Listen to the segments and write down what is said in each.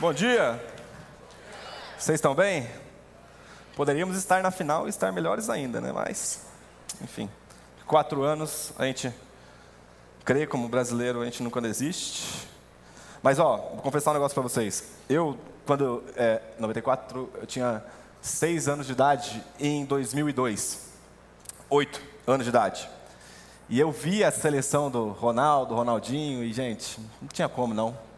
Bom dia. Vocês estão bem? Poderíamos estar na final e estar melhores ainda, né? Mas, enfim, quatro anos a gente crê como brasileiro, a gente nunca desiste. Mas ó, vou confessar um negócio para vocês. Eu, quando é 94, eu tinha seis anos de idade em 2002, oito anos de idade. E eu vi a seleção do Ronaldo, Ronaldinho, e gente, não tinha como não.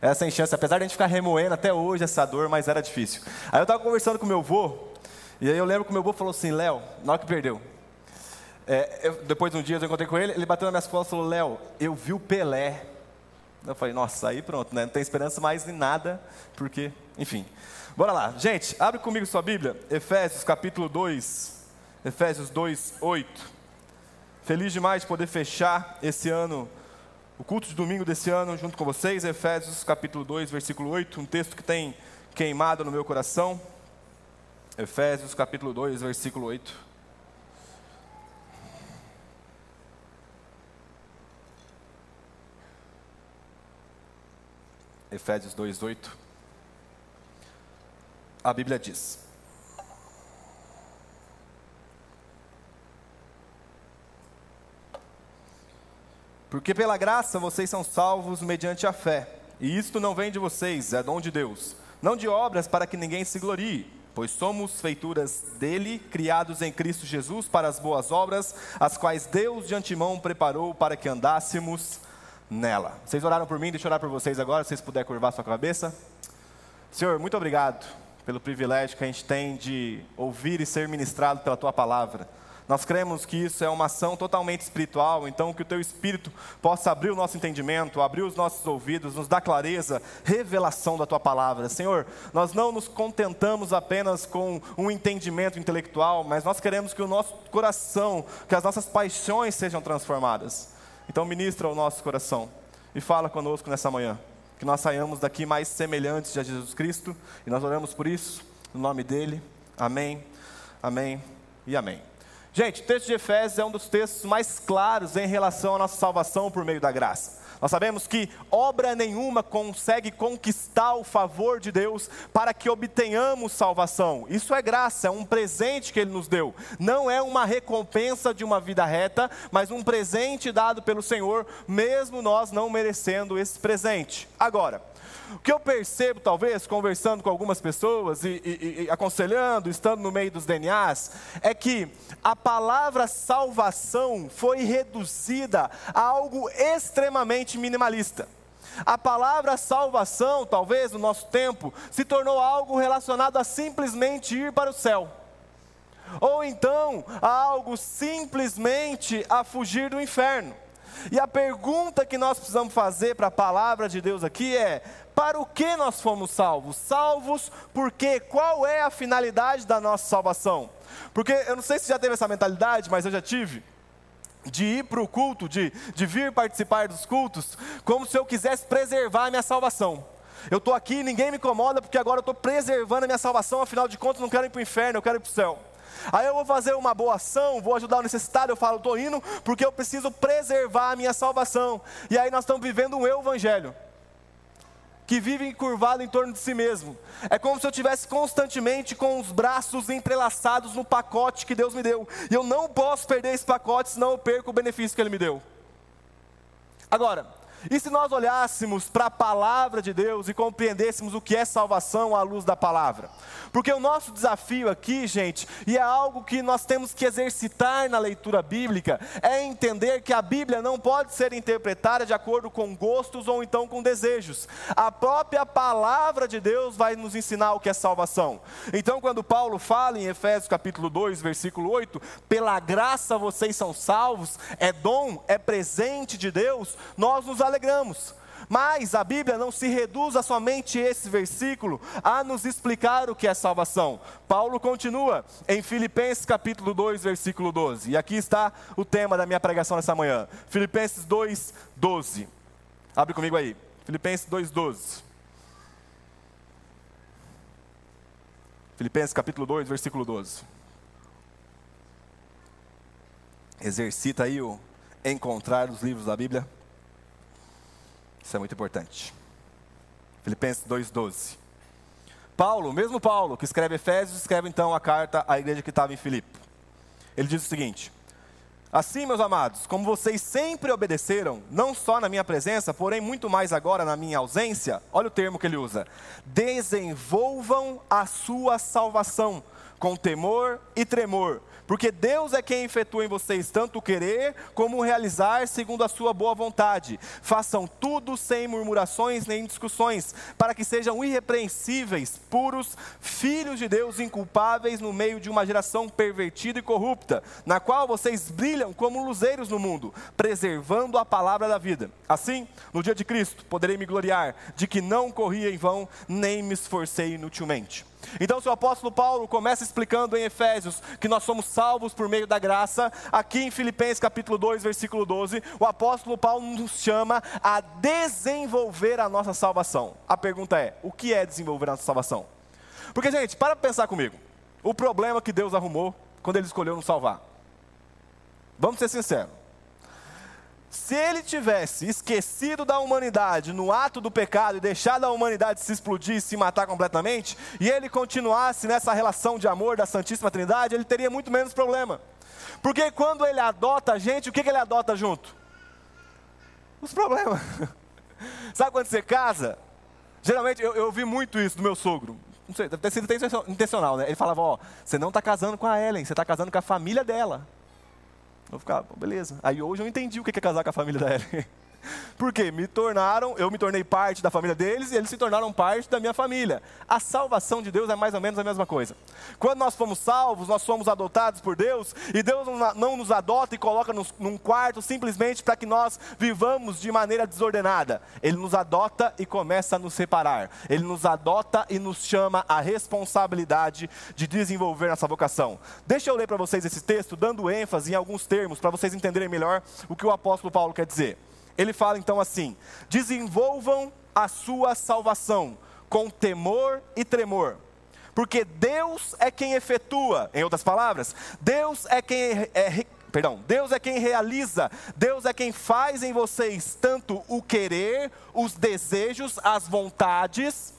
Era sem chance, apesar de a gente ficar remoendo até hoje essa dor, mas era difícil. Aí eu estava conversando com meu avô, e aí eu lembro que meu avô falou assim: Léo, na hora que perdeu. É, eu, depois de um dia eu encontrei com ele, ele bateu nas minhas costas e falou: Léo, eu vi o Pelé. Eu falei: Nossa, aí pronto, né? não tem esperança mais em nada, porque, enfim. Bora lá, gente, abre comigo sua Bíblia, Efésios capítulo 2, Efésios 2, 8. Feliz demais de poder fechar esse ano, o culto de domingo desse ano, junto com vocês. Efésios capítulo 2, versículo 8, um texto que tem queimado no meu coração. Efésios capítulo 2, versículo 8. Efésios 2, 8. A Bíblia diz: Porque pela graça vocês são salvos mediante a fé. E isto não vem de vocês, é dom de Deus. Não de obras para que ninguém se glorie, pois somos feituras dele, criados em Cristo Jesus para as boas obras, as quais Deus de antemão preparou para que andássemos nela. Vocês oraram por mim, deixa eu orar por vocês agora, se vocês puderem curvar sua cabeça. Senhor, muito obrigado pelo privilégio que a gente tem de ouvir e ser ministrado pela tua palavra. Nós cremos que isso é uma ação totalmente espiritual, então que o teu espírito possa abrir o nosso entendimento, abrir os nossos ouvidos, nos dar clareza, revelação da tua palavra. Senhor, nós não nos contentamos apenas com um entendimento intelectual, mas nós queremos que o nosso coração, que as nossas paixões sejam transformadas. Então ministra o nosso coração e fala conosco nessa manhã. Que nós saiamos daqui mais semelhantes a Jesus Cristo, e nós oramos por isso, no nome dele. Amém, amém e amém. Gente, o texto de Efésios é um dos textos mais claros em relação à nossa salvação por meio da graça. Nós sabemos que obra nenhuma consegue conquistar o favor de Deus para que obtenhamos salvação. Isso é graça, é um presente que Ele nos deu. Não é uma recompensa de uma vida reta, mas um presente dado pelo Senhor, mesmo nós não merecendo esse presente. Agora, o que eu percebo, talvez, conversando com algumas pessoas e, e, e, aconselhando, estando no meio dos DNAs, é que a palavra salvação foi reduzida a algo extremamente minimalista. A palavra salvação, talvez no nosso tempo, se tornou algo relacionado a simplesmente ir para o céu. Ou então a algo simplesmente a fugir do inferno. E a pergunta que nós precisamos fazer para a palavra de Deus aqui é: para o que nós fomos salvos? Salvos porque qual é a finalidade da nossa salvação? Porque eu não sei se já teve essa mentalidade, mas eu já tive. De ir para o culto, de, de vir participar dos cultos, como se eu quisesse preservar a minha salvação. Eu estou aqui, ninguém me incomoda, porque agora eu estou preservando a minha salvação, afinal de contas, não quero ir para o inferno, eu quero ir para o céu. Aí eu vou fazer uma boa ação, vou ajudar o necessitado, eu falo, estou indo porque eu preciso preservar a minha salvação. E aí nós estamos vivendo um evangelho que vive encurvado em torno de si mesmo. É como se eu tivesse constantemente com os braços entrelaçados no pacote que Deus me deu. E eu não posso perder esse pacote, senão eu perco o benefício que Ele me deu. Agora, e se nós olhássemos para a palavra de Deus e compreendêssemos o que é salvação à luz da palavra? Porque o nosso desafio aqui, gente, e é algo que nós temos que exercitar na leitura bíblica, é entender que a Bíblia não pode ser interpretada de acordo com gostos ou então com desejos. A própria palavra de Deus vai nos ensinar o que é salvação. Então, quando Paulo fala em Efésios capítulo 2, versículo 8, pela graça vocês são salvos, é dom, é presente de Deus, nós nos alegramos. Mas a Bíblia não se reduz a somente esse versículo a nos explicar o que é salvação. Paulo continua em Filipenses capítulo 2, versículo 12. E aqui está o tema da minha pregação nessa manhã. Filipenses 2, 12. Abre comigo aí. Filipenses 2, 12. Filipenses capítulo 2, versículo 12. Exercita aí o encontrar os livros da Bíblia. Isso é muito importante. Filipenses 2,12. Paulo, mesmo Paulo, que escreve Efésios, escreve então a carta à igreja que estava em Filipe. Ele diz o seguinte: Assim, meus amados, como vocês sempre obedeceram, não só na minha presença, porém muito mais agora na minha ausência, olha o termo que ele usa: desenvolvam a sua salvação com temor e tremor, porque Deus é quem efetua em vocês tanto o querer como o realizar segundo a sua boa vontade. Façam tudo sem murmurações nem discussões, para que sejam irrepreensíveis, puros, filhos de Deus inculpáveis no meio de uma geração pervertida e corrupta, na qual vocês brilham como luzeiros no mundo, preservando a palavra da vida. Assim, no dia de Cristo, poderei me gloriar de que não corri em vão, nem me esforcei inutilmente. Então, se o apóstolo Paulo começa explicando em Efésios que nós somos salvos por meio da graça, aqui em Filipenses capítulo 2, versículo 12, o apóstolo Paulo nos chama a desenvolver a nossa salvação. A pergunta é: o que é desenvolver a nossa salvação? Porque, gente, para pensar comigo. O problema que Deus arrumou quando ele escolheu nos salvar. Vamos ser sinceros. Se ele tivesse esquecido da humanidade no ato do pecado e deixado a humanidade se explodir e se matar completamente, e ele continuasse nessa relação de amor da Santíssima Trindade, ele teria muito menos problema. Porque quando ele adota a gente, o que, que ele adota junto? Os problemas. Sabe quando você casa? Geralmente, eu, eu vi muito isso do meu sogro. Não sei, deve ter sido intencional, né? Ele falava: Ó, você não está casando com a Ellen, você está casando com a família dela. Eu ficava, beleza. Aí hoje eu entendi o que é casar com a família da Ellen. Porque me tornaram, eu me tornei parte da família deles e eles se tornaram parte da minha família. A salvação de Deus é mais ou menos a mesma coisa. Quando nós fomos salvos, nós fomos adotados por Deus e Deus não nos adota e coloca nos, num quarto simplesmente para que nós vivamos de maneira desordenada. Ele nos adota e começa a nos separar. Ele nos adota e nos chama a responsabilidade de desenvolver nossa vocação. Deixa eu ler para vocês esse texto, dando ênfase em alguns termos para vocês entenderem melhor o que o apóstolo Paulo quer dizer. Ele fala então assim: desenvolvam a sua salvação com temor e tremor. Porque Deus é quem efetua, em outras palavras, Deus é quem é, é, perdão, Deus é quem realiza, Deus é quem faz em vocês tanto o querer, os desejos, as vontades,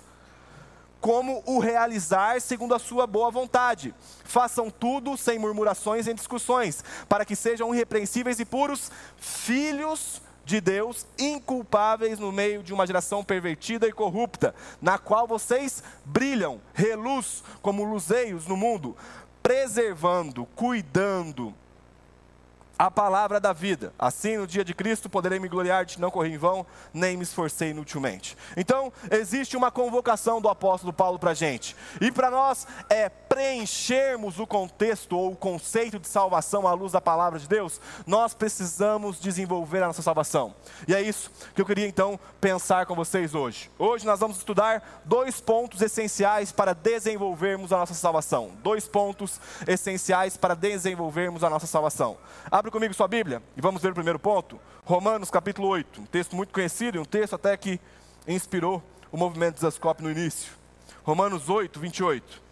como o realizar segundo a sua boa vontade. Façam tudo sem murmurações e discussões, para que sejam irrepreensíveis e puros, filhos de Deus, inculpáveis no meio de uma geração pervertida e corrupta, na qual vocês brilham, reluz como luzeiros no mundo, preservando, cuidando, a palavra da vida. Assim, no dia de Cristo, poderei me gloriar de não correr em vão, nem me esforcei inutilmente. Então, existe uma convocação do apóstolo Paulo para a gente. E para nós é preenchermos o contexto ou o conceito de salvação à luz da palavra de Deus, nós precisamos desenvolver a nossa salvação. E é isso que eu queria então pensar com vocês hoje. Hoje nós vamos estudar dois pontos essenciais para desenvolvermos a nossa salvação. Dois pontos essenciais para desenvolvermos a nossa salvação. Abre comigo sua Bíblia e vamos ver o primeiro ponto. Romanos capítulo 8, um texto muito conhecido e um texto até que inspirou o movimento de Zascope no início. Romanos 8, 28.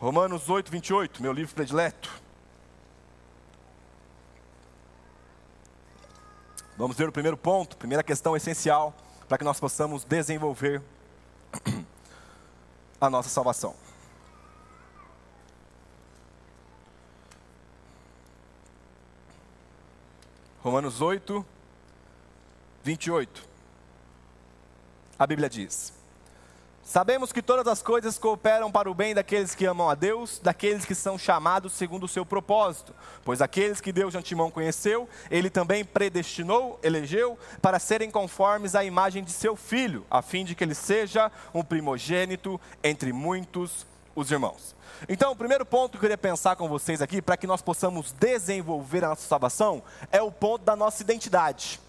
Romanos 8, 28, meu livro predileto. Vamos ver o primeiro ponto, primeira questão essencial para que nós possamos desenvolver a nossa salvação. Romanos 8, 28. A Bíblia diz: Sabemos que todas as coisas cooperam para o bem daqueles que amam a Deus, daqueles que são chamados segundo o seu propósito. Pois aqueles que Deus de antemão conheceu, ele também predestinou, elegeu, para serem conformes à imagem de seu filho, a fim de que ele seja um primogênito entre muitos os irmãos. Então, o primeiro ponto que eu queria pensar com vocês aqui, para que nós possamos desenvolver a nossa salvação, é o ponto da nossa identidade.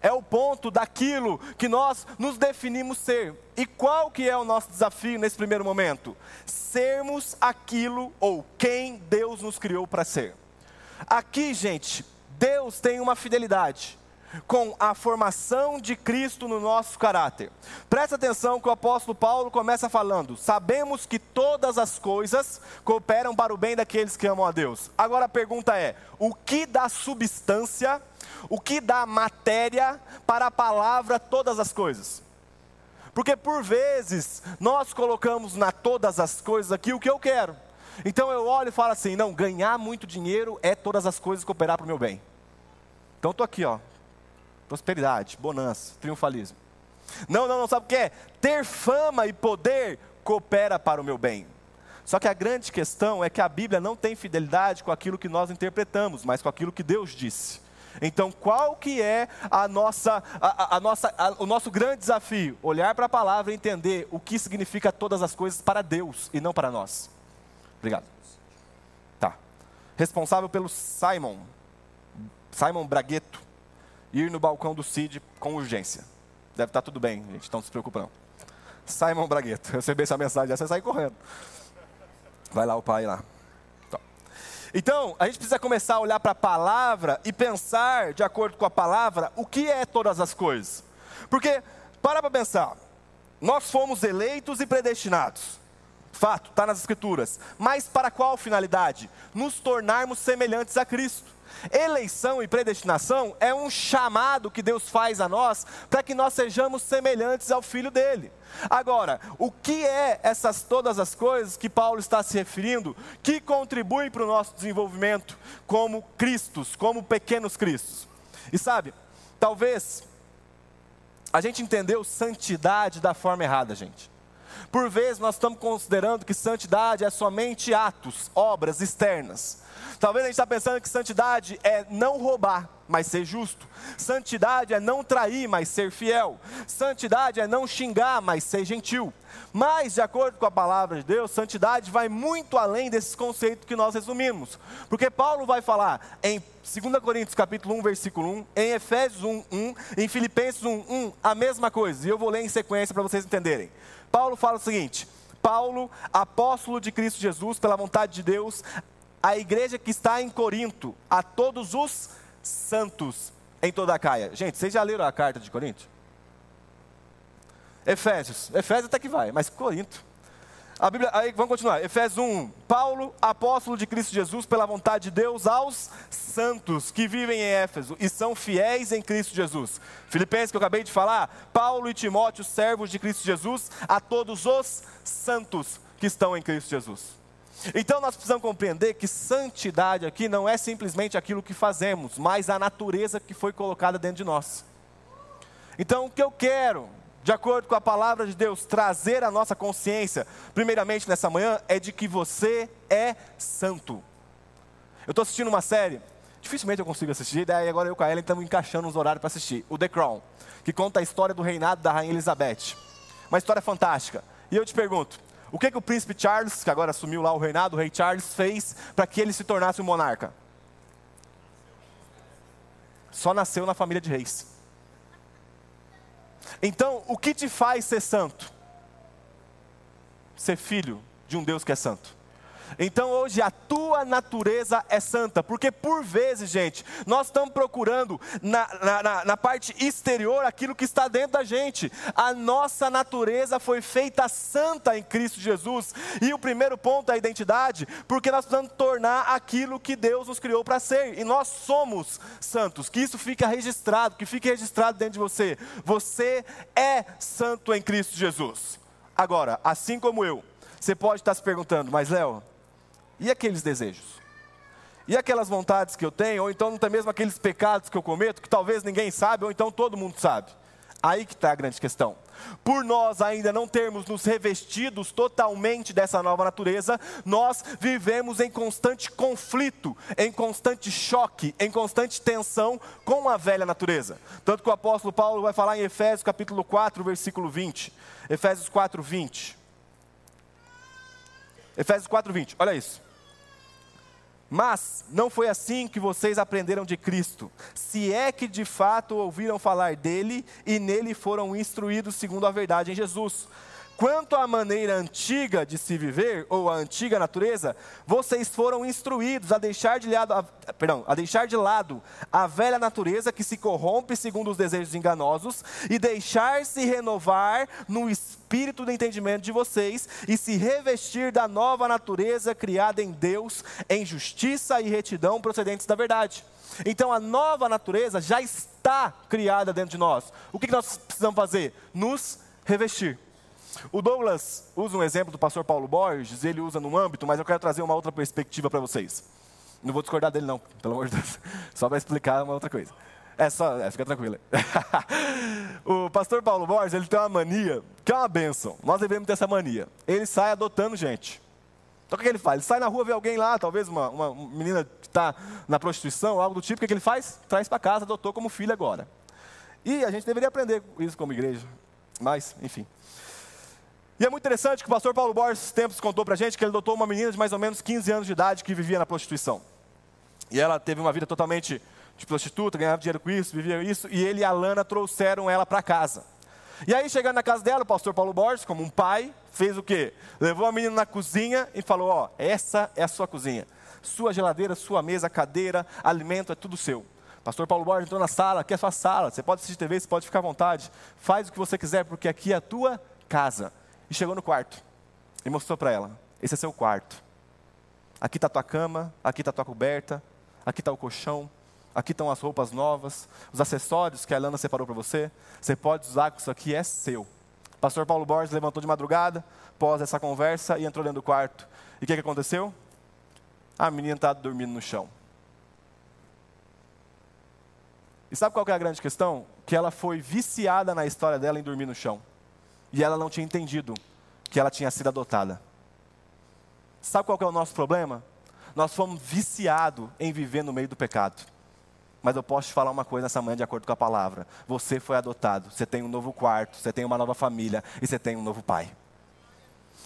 É o ponto daquilo que nós nos definimos ser. E qual que é o nosso desafio nesse primeiro momento? Sermos aquilo ou quem Deus nos criou para ser. Aqui, gente, Deus tem uma fidelidade com a formação de Cristo no nosso caráter. Presta atenção que o apóstolo Paulo começa falando: sabemos que todas as coisas cooperam para o bem daqueles que amam a Deus. Agora a pergunta é: o que dá substância O que dá matéria para a palavra todas as coisas? Porque por vezes nós colocamos na todas as coisas aqui o que eu quero. Então eu olho e falo assim: não, ganhar muito dinheiro é todas as coisas cooperar para o meu bem. Então estou aqui, ó. Prosperidade, bonança, triunfalismo. Não, não, não, sabe o que é? Ter fama e poder coopera para o meu bem. Só que a grande questão é que a Bíblia não tem fidelidade com aquilo que nós interpretamos, mas com aquilo que Deus disse. Então, qual que é a nossa, a, a nossa, a, o nosso grande desafio? Olhar para a palavra e entender o que significa todas as coisas para Deus e não para nós. Obrigado. Tá. Responsável pelo Simon, Simon Bragueto, ir no balcão do CID com urgência. Deve estar tudo bem, gente, não se preocupa não. Simon Bragueto, eu recebi essa mensagem, você sai correndo. Vai lá o pai lá. Então, a gente precisa começar a olhar para a palavra e pensar, de acordo com a palavra, o que é todas as coisas. Porque, para para pensar, nós fomos eleitos e predestinados. Fato, está nas Escrituras. Mas para qual finalidade? Nos tornarmos semelhantes a Cristo. Eleição e predestinação é um chamado que Deus faz a nós para que nós sejamos semelhantes ao Filho dele. Agora, o que é essas todas as coisas que Paulo está se referindo que contribuem para o nosso desenvolvimento como Cristos, como pequenos Cristos? E sabe, talvez a gente entendeu santidade da forma errada, gente. Por vezes nós estamos considerando que santidade é somente atos, obras externas. Talvez a gente está pensando que santidade é não roubar, mas ser justo. Santidade é não trair, mas ser fiel. Santidade é não xingar, mas ser gentil. Mas, de acordo com a palavra de Deus, santidade vai muito além desses conceitos que nós resumimos. Porque Paulo vai falar em 2 Coríntios capítulo 1, versículo 1, em Efésios 1, 1, em Filipenses 1, 1, a mesma coisa. E eu vou ler em sequência para vocês entenderem. Paulo fala o seguinte: Paulo, apóstolo de Cristo Jesus, pela vontade de Deus, a igreja que está em Corinto, a todos os santos em toda a Caia. Gente, vocês já leram a carta de Corinto? Efésios. Efésios até que vai, mas Corinto. A Bíblia, aí vamos continuar. Efésios 1. Paulo, apóstolo de Cristo Jesus, pela vontade de Deus, aos santos que vivem em Éfeso e são fiéis em Cristo Jesus. Filipenses, que eu acabei de falar. Paulo e Timóteo, servos de Cristo Jesus, a todos os santos que estão em Cristo Jesus. Então nós precisamos compreender que santidade aqui não é simplesmente aquilo que fazemos, mas a natureza que foi colocada dentro de nós. Então o que eu quero, de acordo com a palavra de Deus, trazer à nossa consciência, primeiramente nessa manhã, é de que você é santo. Eu estou assistindo uma série, dificilmente eu consigo assistir, daí agora eu e a Ellen estamos encaixando os horários para assistir, o The Crown, que conta a história do reinado da Rainha Elizabeth. Uma história fantástica. E eu te pergunto, o que, que o príncipe Charles, que agora assumiu lá o reinado, o rei Charles, fez para que ele se tornasse um monarca? Só nasceu na família de reis. Então, o que te faz ser santo? Ser filho de um Deus que é santo. Então hoje a tua natureza é santa, porque por vezes, gente, nós estamos procurando na, na, na, parte exterior aquilo que está dentro da gente. A nossa natureza foi feita santa em Cristo Jesus. E o primeiro ponto é a identidade, porque nós precisamos tornar aquilo que Deus nos criou para ser. E nós somos santos. Que isso fique registrado, que fique registrado dentro de você. Você é santo em Cristo Jesus. Agora, assim como eu, você pode estar se perguntando, mas Léo, e aqueles desejos? E aquelas vontades que eu tenho, ou então até mesmo aqueles pecados que eu cometo, que talvez ninguém sabe, ou então todo mundo sabe. Aí que está a grande questão. Por nós ainda não termos nos revestidos totalmente dessa nova natureza, nós vivemos em constante conflito, em constante choque, em constante tensão com a velha natureza. Tanto que o apóstolo Paulo vai falar em Efésios capítulo 4, versículo 20. Efésios 4, 20. Efésios 4, 20. Olha isso. Mas não foi assim que vocês aprenderam de Cristo, se é que de fato ouviram falar dele e nele foram instruídos segundo a verdade em Jesus. Quanto à maneira antiga de se viver, ou a antiga natureza, vocês foram instruídos a deixar de lado, a, perdão, a deixar de lado a velha natureza que se corrompe segundo os desejos enganosos e deixar-se renovar no espírito do entendimento de vocês e se revestir da nova natureza criada em Deus em justiça e retidão procedentes da verdade. Então a nova natureza já está criada dentro de nós. O que nós precisamos fazer? Nos revestir. O Douglas usa um exemplo do pastor Paulo Borges, ele usa num âmbito, mas eu quero trazer uma outra perspectiva para vocês. Não vou discordar dele, não, pelo amor de Deus. Só para explicar uma outra coisa. É só, é, fica tranquilo. o pastor Paulo Borges, ele tem uma mania, que é uma benção. Nós devemos ter essa mania. Ele sai adotando gente. Então o que ele faz? Ele sai na rua, vê alguém lá, talvez uma, uma menina que está na prostituição, algo do tipo, o que, que ele faz? Traz para casa, adotou como filho agora. E a gente deveria aprender isso como igreja. Mas, enfim. E é muito interessante que o pastor Paulo Borges tempos contou para a gente que ele adotou uma menina de mais ou menos 15 anos de idade que vivia na prostituição. E ela teve uma vida totalmente de prostituta, ganhava dinheiro com isso, vivia isso, e ele e a Lana trouxeram ela para casa. E aí, chegando na casa dela, o pastor Paulo Borges, como um pai, fez o quê? Levou a menina na cozinha e falou: Ó, essa é a sua cozinha. Sua geladeira, sua mesa, cadeira, alimento, é tudo seu. Pastor Paulo Borges entrou na sala, aqui é a sua sala, você pode assistir TV, você pode ficar à vontade, faz o que você quiser, porque aqui é a tua casa. E chegou no quarto e mostrou para ela: Esse é seu quarto. Aqui está a tua cama, aqui está a tua coberta, aqui está o colchão, aqui estão as roupas novas, os acessórios que a Alana separou para você. Você pode usar, que isso aqui é seu. Pastor Paulo Borges levantou de madrugada, pós essa conversa, e entrou dentro do quarto. E o que, que aconteceu? A menina estava dormindo no chão. E sabe qual é a grande questão? Que ela foi viciada na história dela em dormir no chão e ela não tinha entendido que ela tinha sido adotada. Sabe qual é o nosso problema? Nós fomos viciados em viver no meio do pecado. Mas eu posso te falar uma coisa nessa manhã, de acordo com a palavra: você foi adotado, você tem um novo quarto, você tem uma nova família e você tem um novo pai.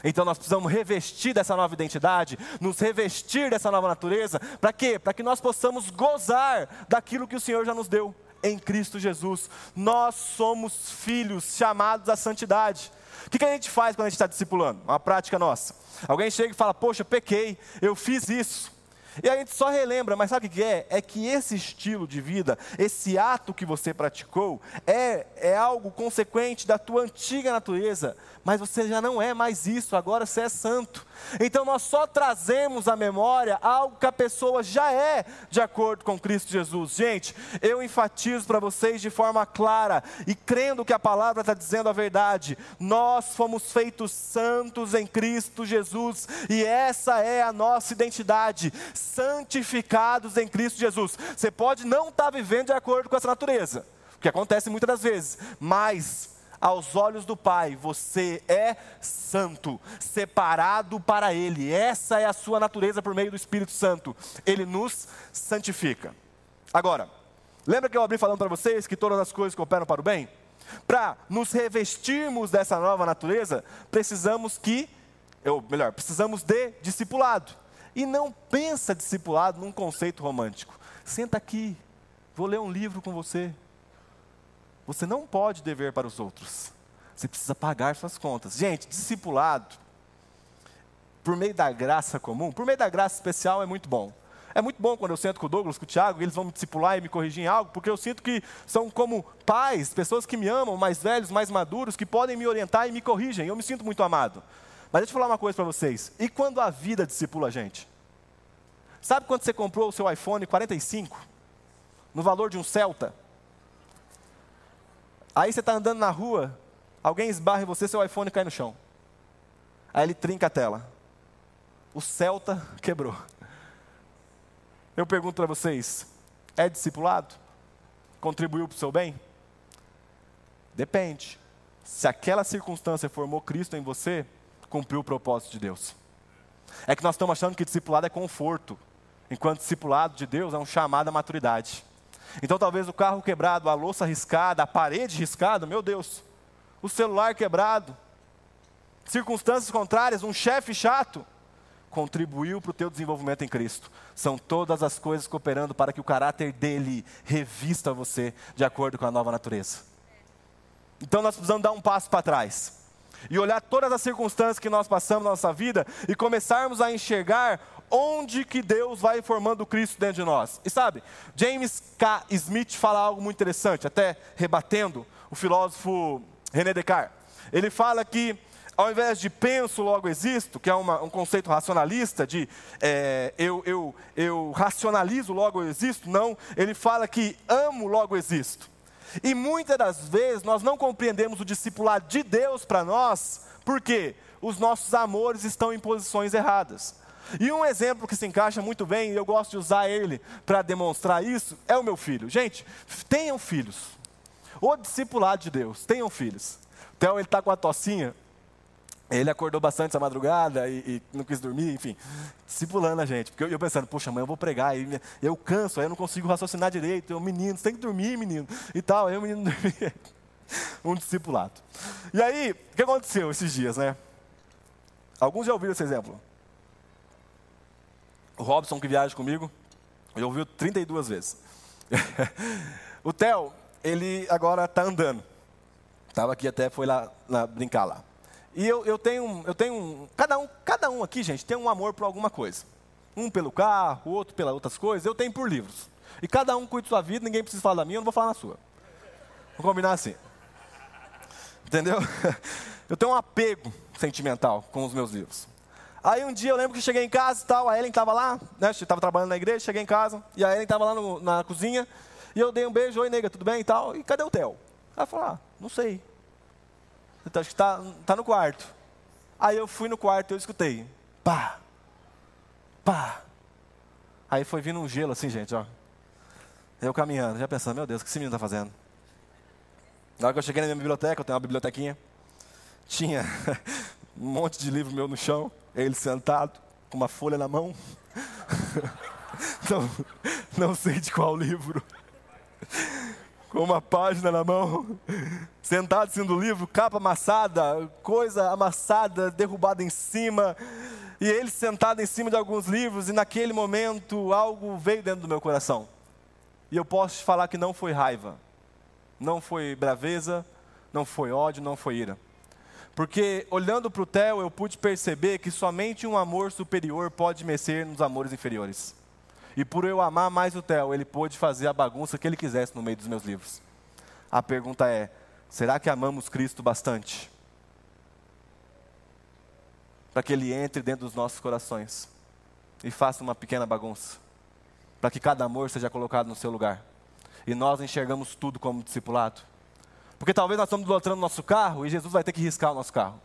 Então nós precisamos revestir dessa nova identidade, nos revestir dessa nova natureza, para quê? Para que nós possamos gozar daquilo que o Senhor já nos deu em Cristo Jesus. Nós somos filhos chamados à santidade. O que, que a gente faz quando a gente está discipulando? Uma prática nossa. Alguém chega e fala: Poxa, pequei, eu fiz isso. E a gente só relembra, mas sabe o que é? É que esse estilo de vida, esse ato que você praticou, é, é algo consequente da tua antiga natureza, mas você já não é mais isso, agora você é santo. Então nós só trazemos à memória algo que a pessoa já é de acordo com Cristo Jesus. Gente, eu enfatizo para vocês de forma clara e crendo que a palavra está dizendo a verdade, nós fomos feitos santos em Cristo Jesus e essa é a nossa identidade santificados em Cristo Jesus. Você pode não estar tá vivendo de acordo com essa natureza, o que acontece muitas das vezes, mas aos olhos do Pai, você é santo, separado para Ele. Essa é a sua natureza por meio do Espírito Santo. Ele nos santifica. Agora, lembra que eu abri falando para vocês que todas as coisas cooperam para o bem? Para nos revestirmos dessa nova natureza, precisamos que, ou melhor, precisamos de discipulado. E não pensa discipulado num conceito romântico. Senta aqui, vou ler um livro com você. Você não pode dever para os outros. Você precisa pagar suas contas. Gente, discipulado, por meio da graça comum, por meio da graça especial é muito bom. É muito bom quando eu sento com o Douglas, com o Tiago, eles vão me discipular e me corrigir em algo, porque eu sinto que são como pais, pessoas que me amam, mais velhos, mais maduros, que podem me orientar e me corrigem. Eu me sinto muito amado. Mas deixa eu falar uma coisa para vocês. E quando a vida discipula a gente? Sabe quando você comprou o seu iPhone 45? No valor de um Celta? Aí você está andando na rua, alguém esbarra em você, seu iPhone cai no chão. Aí ele trinca a tela. O Celta quebrou. Eu pergunto para vocês: é discipulado? Contribuiu para o seu bem? Depende. Se aquela circunstância formou Cristo em você, cumpriu o propósito de Deus. É que nós estamos achando que discipulado é conforto, enquanto discipulado de Deus é um chamado à maturidade. Então talvez o carro quebrado, a louça riscada, a parede riscada, meu Deus, o celular quebrado, circunstâncias contrárias, um chefe chato, contribuiu para o teu desenvolvimento em Cristo. São todas as coisas cooperando para que o caráter dele revista você de acordo com a nova natureza. Então nós precisamos dar um passo para trás e olhar todas as circunstâncias que nós passamos na nossa vida e começarmos a enxergar onde que Deus vai formando Cristo dentro de nós. E sabe, James K. Smith fala algo muito interessante, até rebatendo o filósofo René Descartes. Ele fala que ao invés de penso, logo existo, que é uma, um conceito racionalista, de é, eu, eu, eu racionalizo, logo existo, não, ele fala que amo, logo existo. E muitas das vezes nós não compreendemos o discipulado de Deus para nós, porque os nossos amores estão em posições erradas. E um exemplo que se encaixa muito bem, e eu gosto de usar ele para demonstrar isso, é o meu filho. Gente, tenham filhos. O discipulado de Deus, tenham filhos. Então ele está com a tocinha, ele acordou bastante essa madrugada e, e, não quis dormir, enfim, discipulando a gente. Porque eu, eu pensando, poxa, mãe, eu vou pregar, e eu canso, aí eu não consigo raciocinar direito. Eu, menino, você tem que dormir, menino. E tal, aí o menino dormia. um discipulado. E aí, o que aconteceu esses dias, né? Alguns já ouviram esse exemplo. O Robson, que viaja comigo, já ouviu 32 vezes. o Theo, ele agora está andando. Estava aqui até, foi lá, lá brincar lá. E eu, eu tenho, eu tenho cada, um, cada um aqui, gente, tem um amor por alguma coisa. Um pelo carro, o outro pelas outras coisas, eu tenho por livros. E cada um cuida da sua vida, ninguém precisa falar da minha, eu não vou falar na sua. Vamos combinar assim. Entendeu? Eu tenho um apego sentimental com os meus livros. Aí um dia eu lembro que cheguei em casa e tal, a Ellen estava lá, né? Estava trabalhando na igreja, cheguei em casa, e a Ellen estava lá no, na cozinha, e eu dei um beijo, oi nega, tudo bem e tal, e cadê o Theo? Ela falou, ah, não sei. Então, acho que está tá no quarto. Aí eu fui no quarto e eu escutei. Pá! Pá! Aí foi vindo um gelo assim, gente, ó. Eu caminhando, já pensando, meu Deus, o que esse menino está fazendo? Na hora que eu cheguei na minha biblioteca, eu tenho uma bibliotequinha, tinha um monte de livro meu no chão, ele sentado, com uma folha na mão. não, não sei de qual livro com uma página na mão, sentado assim do livro, capa amassada, coisa amassada, derrubada em cima, e ele sentado em cima de alguns livros, e naquele momento algo veio dentro do meu coração. E eu posso te falar que não foi raiva, não foi braveza, não foi ódio, não foi ira. Porque olhando para o Theo, eu pude perceber que somente um amor superior pode mexer nos amores inferiores. E por eu amar mais o Theo, ele pôde fazer a bagunça que ele quisesse no meio dos meus livros. A pergunta é: será que amamos Cristo bastante? Para que ele entre dentro dos nossos corações e faça uma pequena bagunça. Para que cada amor seja colocado no seu lugar. E nós enxergamos tudo como discipulado. Porque talvez nós estamos idolatrando nosso carro e Jesus vai ter que riscar o nosso carro.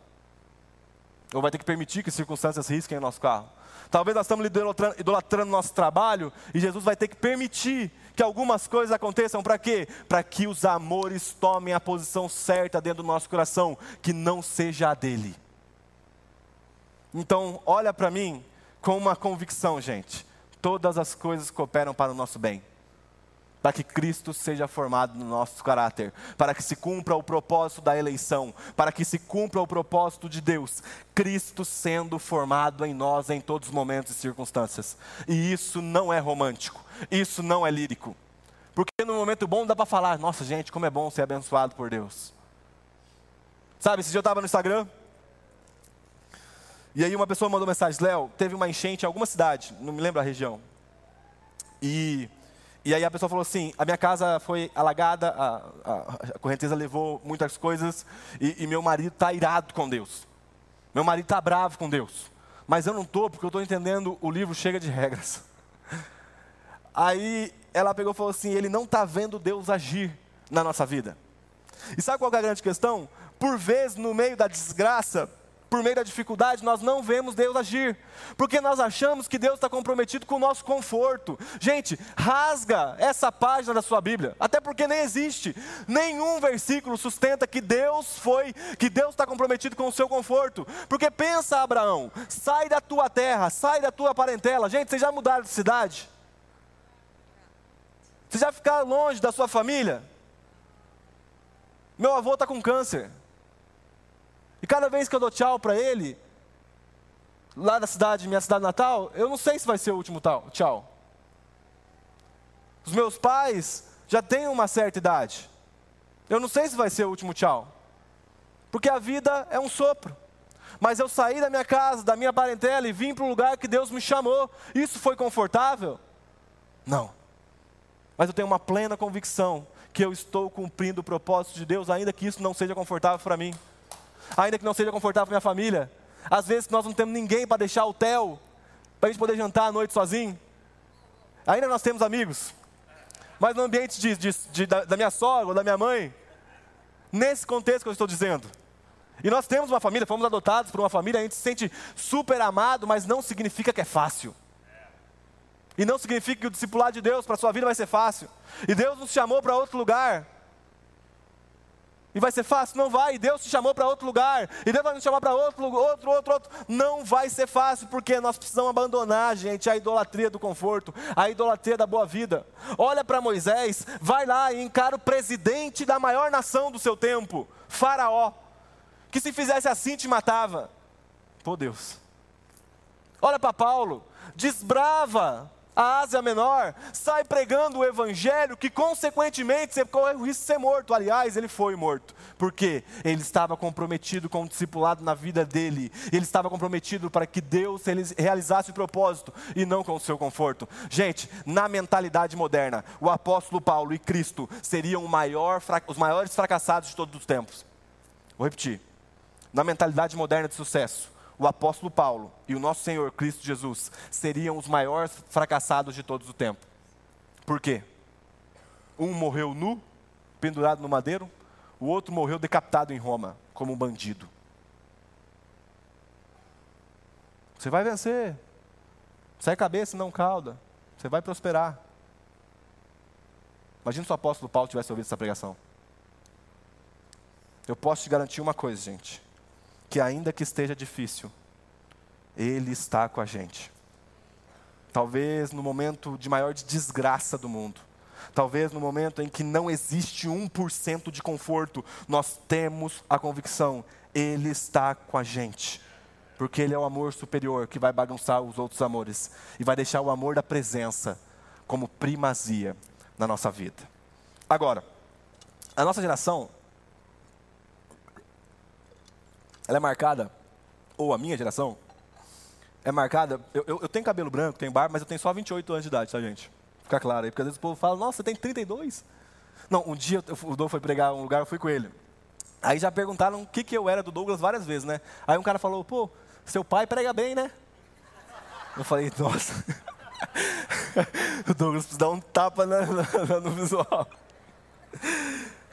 Ou vai ter que permitir que circunstâncias risquem o nosso carro. Talvez nós estamos idolatrando, idolatrando nosso trabalho e Jesus vai ter que permitir que algumas coisas aconteçam para quê? Para que os amores tomem a posição certa dentro do nosso coração, que não seja a dele. Então, olha para mim com uma convicção, gente. Todas as coisas cooperam para o nosso bem para que Cristo seja formado no nosso caráter, para que se cumpra o propósito da eleição, para que se cumpra o propósito de Deus, Cristo sendo formado em nós em todos os momentos e circunstâncias. E isso não é romântico, isso não é lírico. Porque no momento bom dá para falar, nossa gente, como é bom ser abençoado por Deus. Sabe, esse dia eu estava no Instagram, e aí uma pessoa mandou mensagem, Léo, teve uma enchente em alguma cidade, não me lembro a região. E e aí a pessoa falou assim: a minha casa foi alagada, a, a, a correnteza levou muitas coisas e, e meu marido está irado com Deus. Meu marido está bravo com Deus. Mas eu não estou porque eu estou entendendo o livro chega de regras. Aí ela pegou e falou assim: ele não está vendo Deus agir na nossa vida. E sabe qual é a grande questão? Por vezes, no meio da desgraça, por meio da dificuldade, nós não vemos Deus agir, porque nós achamos que Deus está comprometido com o nosso conforto. Gente, rasga essa página da sua Bíblia, até porque nem existe nenhum versículo sustenta que Deus foi, que Deus está comprometido com o seu conforto. Porque pensa, Abraão, sai da tua terra, sai da tua parentela. Gente, vocês já mudaram de cidade? Vocês já ficaram longe da sua família? Meu avô está com câncer. E cada vez que eu dou tchau para ele, lá na cidade, minha cidade natal, eu não sei se vai ser o último tchau. Os meus pais já têm uma certa idade. Eu não sei se vai ser o último tchau. Porque a vida é um sopro. Mas eu saí da minha casa, da minha parentela e vim para o lugar que Deus me chamou. Isso foi confortável? Não. Mas eu tenho uma plena convicção que eu estou cumprindo o propósito de Deus, ainda que isso não seja confortável para mim. Ainda que não seja confortável para minha família. Às vezes nós não temos ninguém para deixar o hotel, para a gente poder jantar à noite sozinho. Ainda nós temos amigos. Mas no ambiente de, de, de, da, da minha sogra ou da minha mãe, nesse contexto que eu estou dizendo. E nós temos uma família, fomos adotados por uma família, a gente se sente super amado, mas não significa que é fácil. E não significa que o discipulado de Deus para a sua vida vai ser fácil. E Deus nos chamou para outro lugar. E vai ser fácil? Não vai. Deus te chamou para outro lugar. E Deus vai nos chamar para outro, outro, outro, outro. Não vai ser fácil, porque nós precisamos abandonar, gente, a idolatria do conforto, a idolatria da boa vida. Olha para Moisés, vai lá e encara o presidente da maior nação do seu tempo, Faraó, que se fizesse assim te matava. Pô, Deus. Olha para Paulo, desbrava a Ásia Menor, sai pregando o Evangelho, que consequentemente você corre o risco de ser morto. Aliás, ele foi morto, porque ele estava comprometido com o discipulado na vida dele, ele estava comprometido para que Deus realizasse o propósito e não com o seu conforto. Gente, na mentalidade moderna, o apóstolo Paulo e Cristo seriam maior, os maiores fracassados de todos os tempos. Vou repetir. Na mentalidade moderna de sucesso, o apóstolo Paulo e o nosso Senhor Cristo Jesus seriam os maiores fracassados de todos o tempo. Por quê? Um morreu nu, pendurado no madeiro, o outro morreu decapitado em Roma, como um bandido. Você vai vencer. Sai cabeça, não cauda. Você vai prosperar. Imagina se o apóstolo Paulo tivesse ouvido essa pregação. Eu posso te garantir uma coisa, gente que ainda que esteja difícil, Ele está com a gente. Talvez no momento de maior desgraça do mundo, talvez no momento em que não existe 1% de conforto, nós temos a convicção, Ele está com a gente. Porque Ele é o amor superior que vai bagunçar os outros amores e vai deixar o amor da presença como primazia na nossa vida. Agora, a nossa geração ela é marcada, ou a minha geração, é marcada. Eu, eu, eu, tenho cabelo branco, tenho barba, mas eu tenho só 28 anos de idade, tá, gente? Fica claro aí, porque às vezes o povo fala, nossa, você tem 32? Não, um dia o Douglas foi pregar um lugar, eu fui com ele. Aí já perguntaram o que, que eu era do Douglas várias vezes, né? Aí um cara falou, pô, seu pai prega bem, né? Eu falei, nossa. o Douglas precisa dar um tapa na, no visual.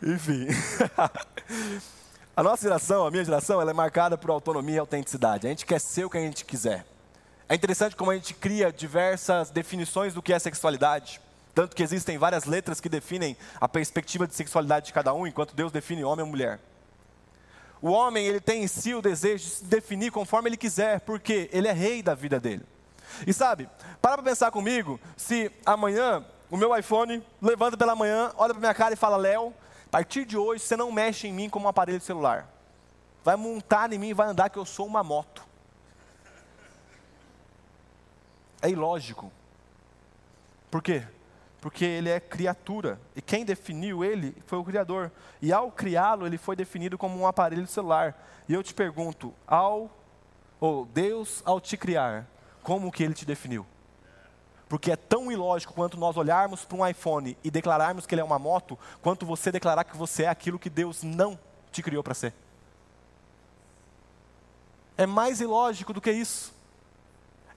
Enfim. A nossa geração, a minha geração, ela é marcada por autonomia e autenticidade. A gente quer ser o que a gente quiser. É interessante como a gente cria diversas definições do que é sexualidade. Tanto que existem várias letras que definem a perspectiva de sexualidade de cada um, enquanto Deus define homem ou mulher. O homem, ele tem em si o desejo de se definir conforme ele quiser, porque ele é rei da vida dele. E sabe, para para pensar comigo, se amanhã o meu iPhone levanta pela manhã, olha para minha cara e fala, Léo, a partir de hoje, você não mexe em mim como um aparelho celular. Vai montar em mim e vai andar que eu sou uma moto. É ilógico. Por quê? Porque ele é criatura. E quem definiu ele foi o Criador. E ao criá-lo, ele foi definido como um aparelho celular. E eu te pergunto, ao ou Deus ao te criar, como que ele te definiu? Porque é tão ilógico quanto nós olharmos para um iPhone e declararmos que ele é uma moto, quanto você declarar que você é aquilo que Deus não te criou para ser. É mais ilógico do que isso.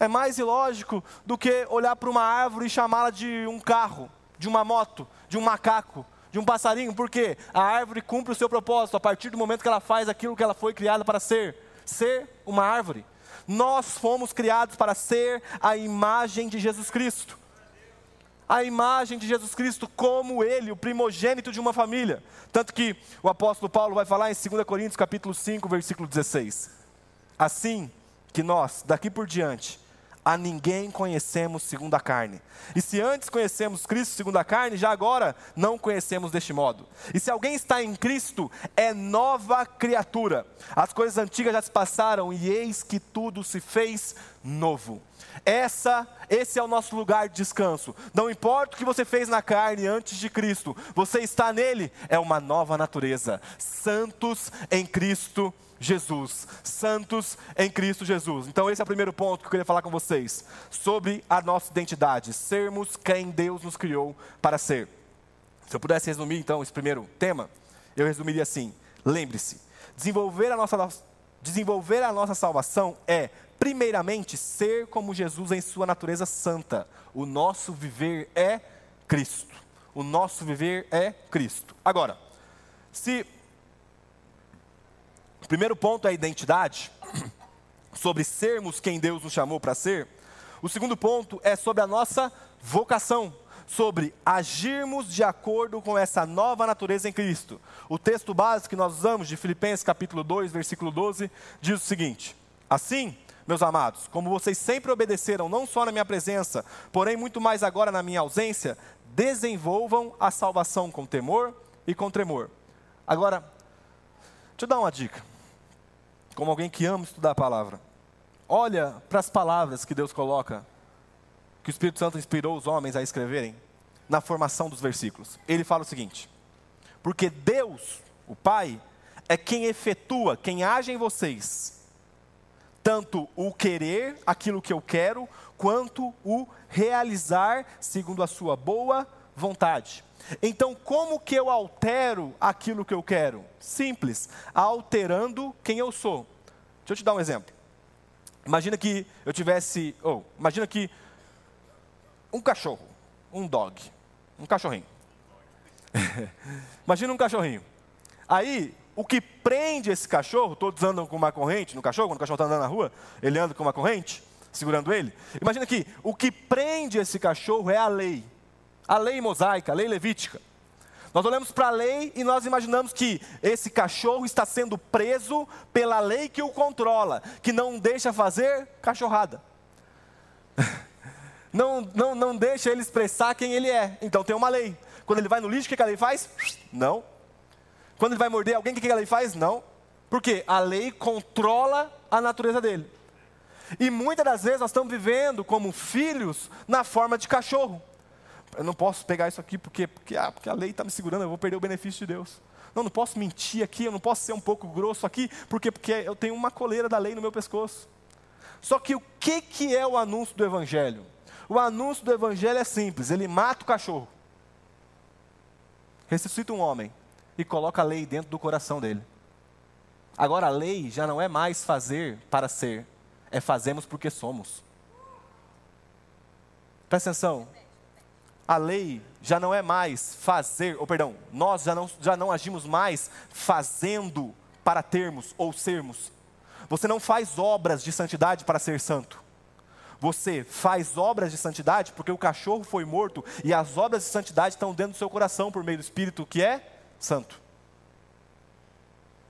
É mais ilógico do que olhar para uma árvore e chamá-la de um carro, de uma moto, de um macaco, de um passarinho, porque a árvore cumpre o seu propósito a partir do momento que ela faz aquilo que ela foi criada para ser ser uma árvore. Nós fomos criados para ser a imagem de Jesus Cristo. A imagem de Jesus Cristo como ele, o primogênito de uma família. Tanto que o apóstolo Paulo vai falar em 2 Coríntios capítulo 5, versículo 16. Assim que nós, daqui por diante, a ninguém conhecemos segundo a carne. E se antes conhecemos Cristo segundo a carne, já agora não conhecemos deste modo. E se alguém está em Cristo, é nova criatura. As coisas antigas já se passaram e eis que tudo se fez novo. Essa, esse é o nosso lugar de descanso. Não importa o que você fez na carne antes de Cristo, você está nele, é uma nova natureza. Santos em Cristo Jesus, santos em Cristo Jesus. Então, esse é o primeiro ponto que eu queria falar com vocês, sobre a nossa identidade, sermos quem Deus nos criou para ser. Se eu pudesse resumir, então, esse primeiro tema, eu resumiria assim: lembre-se, desenvolver a nossa, desenvolver a nossa salvação é, primeiramente, ser como Jesus em sua natureza santa. O nosso viver é Cristo. O nosso viver é Cristo. Agora, se o primeiro ponto é a identidade, sobre sermos quem Deus nos chamou para ser, o segundo ponto é sobre a nossa vocação, sobre agirmos de acordo com essa nova natureza em Cristo. O texto básico que nós usamos de Filipenses capítulo 2, versículo 12, diz o seguinte: Assim, meus amados, como vocês sempre obedeceram, não só na minha presença, porém muito mais agora na minha ausência, desenvolvam a salvação com temor e com tremor. Agora, deixa eu dar uma dica como alguém que ama estudar a palavra, olha para as palavras que Deus coloca, que o Espírito Santo inspirou os homens a escreverem na formação dos versículos. Ele fala o seguinte: porque Deus, o Pai, é quem efetua, quem age em vocês, tanto o querer aquilo que eu quero, quanto o realizar segundo a sua boa vontade. Então, como que eu altero aquilo que eu quero? Simples, alterando quem eu sou. Deixa eu te dar um exemplo. Imagina que eu tivesse, ou oh, imagina que um cachorro, um dog, um cachorrinho. imagina um cachorrinho. Aí, o que prende esse cachorro, todos andam com uma corrente no cachorro, quando o cachorro está andando na rua, ele anda com uma corrente, segurando ele. Imagina que o que prende esse cachorro é a lei a lei mosaica, a lei levítica. Nós olhamos para a lei e nós imaginamos que esse cachorro está sendo preso pela lei que o controla, que não deixa fazer cachorrada. Não, não, não deixa ele expressar quem ele é. Então tem uma lei. Quando ele vai no lixo, o que a lei faz? Não. Quando ele vai morder alguém, o que a lei faz? Não. Porque a lei controla a natureza dele. E muitas das vezes nós estamos vivendo como filhos na forma de cachorro eu não posso pegar isso aqui porque, porque, ah, porque a lei está me segurando, eu vou perder o benefício de Deus. Não, não posso mentir aqui, eu não posso ser um pouco grosso aqui, porque, porque eu tenho uma coleira da lei no meu pescoço. Só que o que, que é o anúncio do Evangelho? O anúncio do Evangelho é simples: ele mata o cachorro, ressuscita um homem e coloca a lei dentro do coração dele. Agora a lei já não é mais fazer para ser, é fazemos porque somos. Presta atenção, a lei já não é mais fazer, ou perdão, nós já não, já não agimos mais fazendo para termos ou sermos. Você não faz obras de santidade para ser santo. Você faz obras de santidade porque o cachorro foi morto e as obras de santidade estão dentro do seu coração por meio do Espírito que é santo.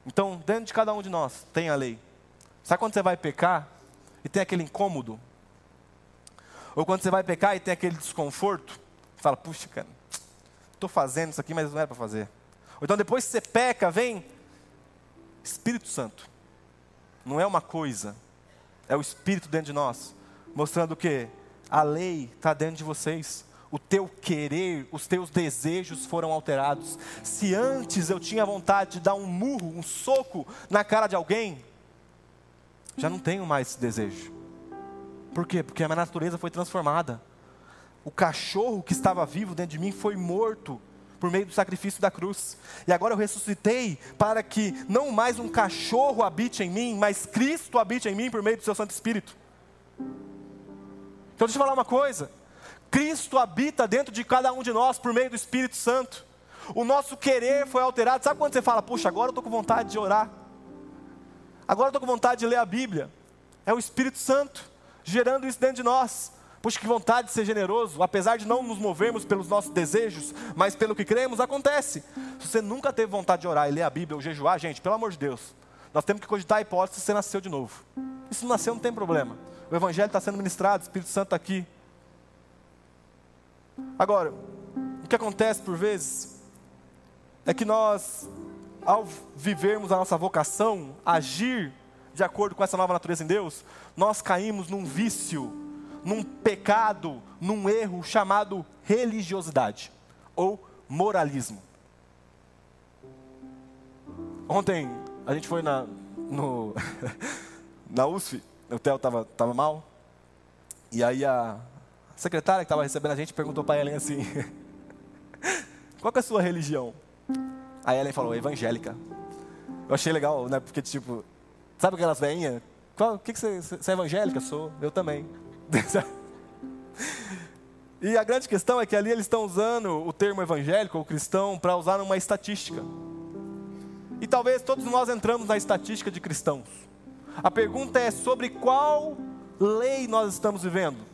Então, dentro de cada um de nós tem a lei. Sabe quando você vai pecar e tem aquele incômodo? Ou quando você vai pecar e tem aquele desconforto? fala, puxa, cara, estou fazendo isso aqui, mas não era para fazer. Ou então depois que você peca, vem Espírito Santo. Não é uma coisa, é o Espírito dentro de nós, mostrando que a lei está dentro de vocês. O teu querer, os teus desejos foram alterados. Se antes eu tinha vontade de dar um murro, um soco na cara de alguém, já não tenho mais esse desejo. Por quê? Porque a minha natureza foi transformada. O cachorro que estava vivo dentro de mim foi morto por meio do sacrifício da cruz. E agora eu ressuscitei para que não mais um cachorro habite em mim, mas Cristo habite em mim por meio do seu Santo Espírito. Então deixa eu falar uma coisa. Cristo habita dentro de cada um de nós por meio do Espírito Santo. O nosso querer foi alterado. Sabe quando você fala, puxa, agora eu estou com vontade de orar? Agora eu estou com vontade de ler a Bíblia. É o Espírito Santo gerando isso dentro de nós. Puxa, que vontade de ser generoso, apesar de não nos movermos pelos nossos desejos, mas pelo que cremos, acontece. Se você nunca teve vontade de orar e ler a Bíblia ou jejuar, gente, pelo amor de Deus, nós temos que cogitar a hipótese se você nasceu de novo. Se nasceu, não tem problema. O Evangelho está sendo ministrado, o Espírito Santo está aqui. Agora, o que acontece por vezes é que nós, ao vivermos a nossa vocação, agir de acordo com essa nova natureza em Deus, nós caímos num vício num pecado, num erro chamado religiosidade ou moralismo. Ontem a gente foi na, no, na USF, o Theo estava tava mal, e aí a secretária que estava recebendo a gente perguntou para Ellen assim: Qual é a sua religião? A Ellen falou: evangélica. Eu achei legal, né? Porque, tipo, sabe aquelas veinhas? O que, que você, você é evangélica? Sou, eu também. e a grande questão é que ali eles estão usando o termo evangélico ou cristão para usar numa estatística. E talvez todos nós entramos na estatística de cristãos. A pergunta é sobre qual lei nós estamos vivendo?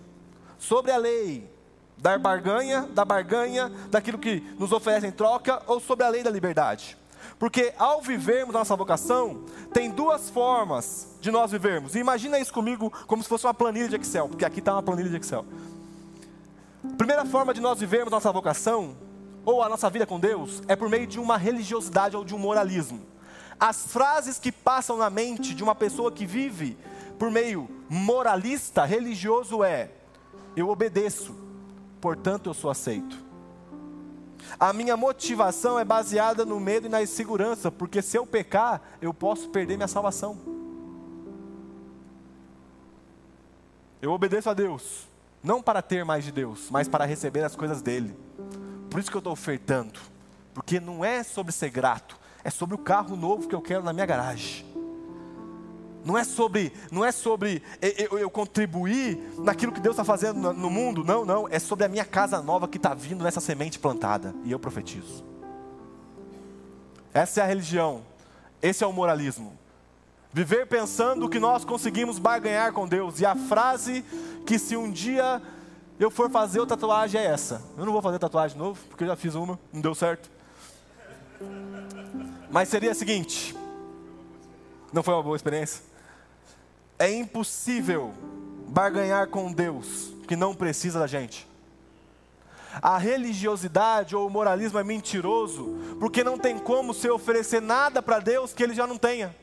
Sobre a lei dar barganha, da barganha, daquilo que nos oferece em troca, ou sobre a lei da liberdade? Porque ao vivermos a nossa vocação, tem duas formas de nós vivermos. Imagina isso comigo como se fosse uma planilha de Excel, porque aqui está uma planilha de Excel. Primeira forma de nós vivermos a nossa vocação, ou a nossa vida com Deus, é por meio de uma religiosidade ou de um moralismo. As frases que passam na mente de uma pessoa que vive por meio moralista, religioso é: eu obedeço, portanto eu sou aceito. A minha motivação é baseada no medo e na insegurança, porque se eu pecar, eu posso perder minha salvação. Eu obedeço a Deus, não para ter mais de Deus, mas para receber as coisas dele. Por isso que eu estou ofertando, porque não é sobre ser grato, é sobre o carro novo que eu quero na minha garagem. Não é sobre, não é sobre eu, eu contribuir naquilo que Deus está fazendo no, mundo, não, não. É sobre a minha casa nova que está vindo nessa semente plantada. E eu profetizo. Essa é a religião. Esse é o moralismo. Viver pensando que nós conseguimos barganhar com Deus. E a frase que se um dia eu for fazer tatuagem é essa. Eu não vou fazer tatuagem de novo, porque eu já fiz uma, não deu certo. Mas seria a seguinte: não foi uma boa experiência? É impossível barganhar com Deus que não precisa da gente. A religiosidade ou o moralismo é mentiroso, porque não tem como se oferecer nada para Deus que ele já não tenha.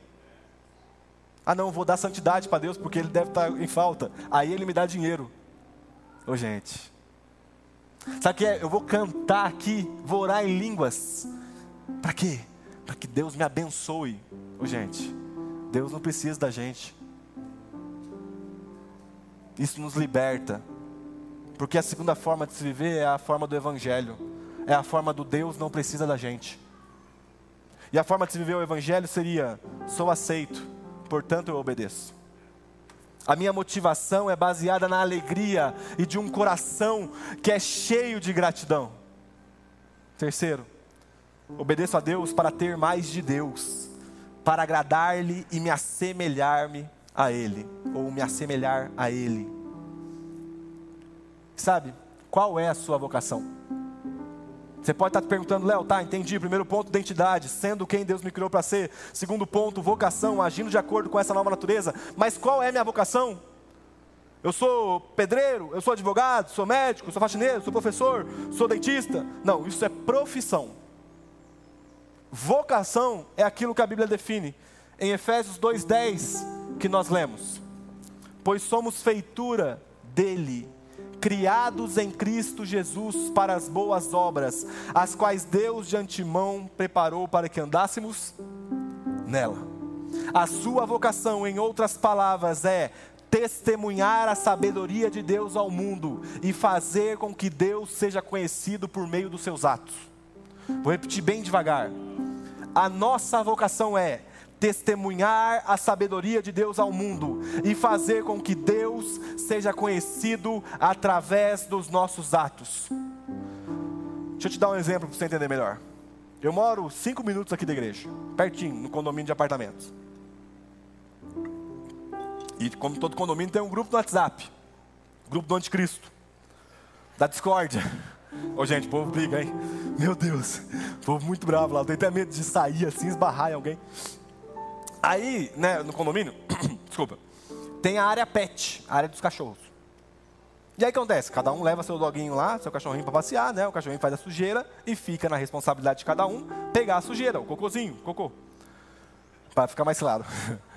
Ah, não, vou dar santidade para Deus porque ele deve estar em falta. Aí ele me dá dinheiro. Ô, gente. Sabe o que é? Eu vou cantar aqui, vou orar em línguas. Para quê? Para que Deus me abençoe. Ô, gente. Deus não precisa da gente. Isso nos liberta. Porque a segunda forma de se viver é a forma do Evangelho. É a forma do Deus não precisa da gente. E a forma de se viver o Evangelho seria: sou aceito, portanto eu obedeço. A minha motivação é baseada na alegria e de um coração que é cheio de gratidão. Terceiro, obedeço a Deus para ter mais de Deus, para agradar-lhe e me assemelhar-me a Ele, ou me assemelhar a Ele. Sabe, qual é a sua vocação? Você pode estar te perguntando, Léo, tá, entendi. Primeiro ponto, identidade, sendo quem Deus me criou para ser. Segundo ponto, vocação, agindo de acordo com essa nova natureza. Mas qual é a minha vocação? Eu sou pedreiro, eu sou advogado, sou médico, sou faxineiro, sou professor, sou dentista. Não, isso é profissão. Vocação é aquilo que a Bíblia define. Em Efésios 2,10, que nós lemos. Pois somos feitura dele, criados em Cristo Jesus para as boas obras, as quais Deus de antemão preparou para que andássemos nela. A sua vocação, em outras palavras, é testemunhar a sabedoria de Deus ao mundo e fazer com que Deus seja conhecido por meio dos seus atos. Vou repetir bem devagar. A nossa vocação é testemunhar a sabedoria de Deus ao mundo e fazer com que Deus seja conhecido através dos nossos atos. Deixa eu te dar um exemplo para você entender melhor. Eu moro cinco minutos aqui da igreja, pertinho, no condomínio de apartamentos. E como todo condomínio tem um grupo no WhatsApp, grupo do anticristo, da discórdia. Ô gente, o povo briga, hein? Meu Deus, o povo muito bravo lá. Eu tenho até medo de sair assim, esbarrar em alguém. Aí, né, no condomínio, desculpa, tem a área pet, a área dos cachorros. E aí o que acontece? Cada um leva seu doguinho lá, seu cachorrinho para passear, né? O cachorrinho faz a sujeira e fica na responsabilidade de cada um pegar a sujeira, o cocôzinho, o cocô. Para ficar mais claro.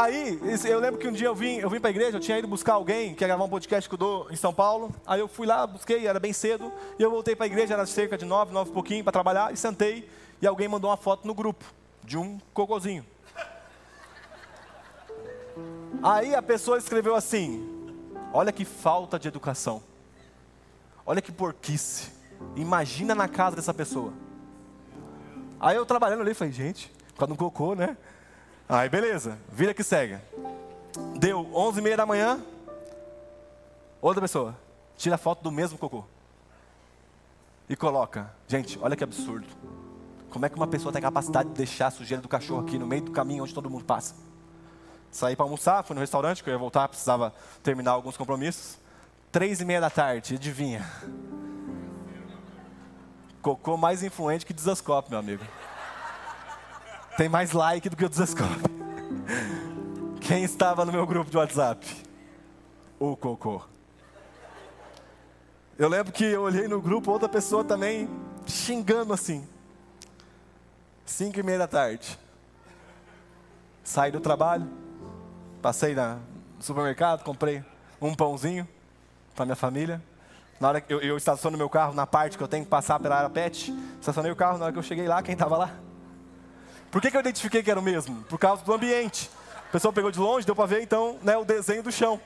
Aí, eu lembro que um dia eu vim, eu vim para a igreja, eu tinha ido buscar alguém que ia gravar um podcast que eu dou em São Paulo. Aí eu fui lá, busquei, era bem cedo, e eu voltei para a igreja, era cerca de nove, nove e pouquinho para trabalhar, e sentei, e alguém mandou uma foto no grupo de um cocôzinho. Aí a pessoa escreveu assim: Olha que falta de educação. Olha que porquice. Imagina na casa dessa pessoa. Aí eu trabalhando ali, falei, gente, Por causa do cocô, né? Aí beleza, vira que segue. Deu 11 e meia da manhã, outra pessoa, tira foto do mesmo cocô. E coloca. Gente, olha que absurdo. Como é que uma pessoa tem capacidade de deixar a sujeira do cachorro aqui no meio do caminho onde todo mundo passa? Saí para almoçar, fui no restaurante, que eu ia voltar, precisava terminar alguns compromissos. Três e meia da tarde, adivinha? Cocô mais influente que Desascope, meu amigo. Tem mais like do que o Desascope. Quem estava no meu grupo de WhatsApp? O Cocô. Eu lembro que eu olhei no grupo, outra pessoa também xingando assim. Cinco e meia da tarde. Saí do trabalho, passei na, no supermercado, comprei um pãozinho para minha família. Na hora que eu, eu estaciono meu carro na parte que eu tenho que passar pela área pet, estacionei o carro, na hora que eu cheguei lá, quem estava lá? Por que, que eu identifiquei que era o mesmo? Por causa do ambiente. A pessoa pegou de longe, deu para ver então né, o desenho do chão.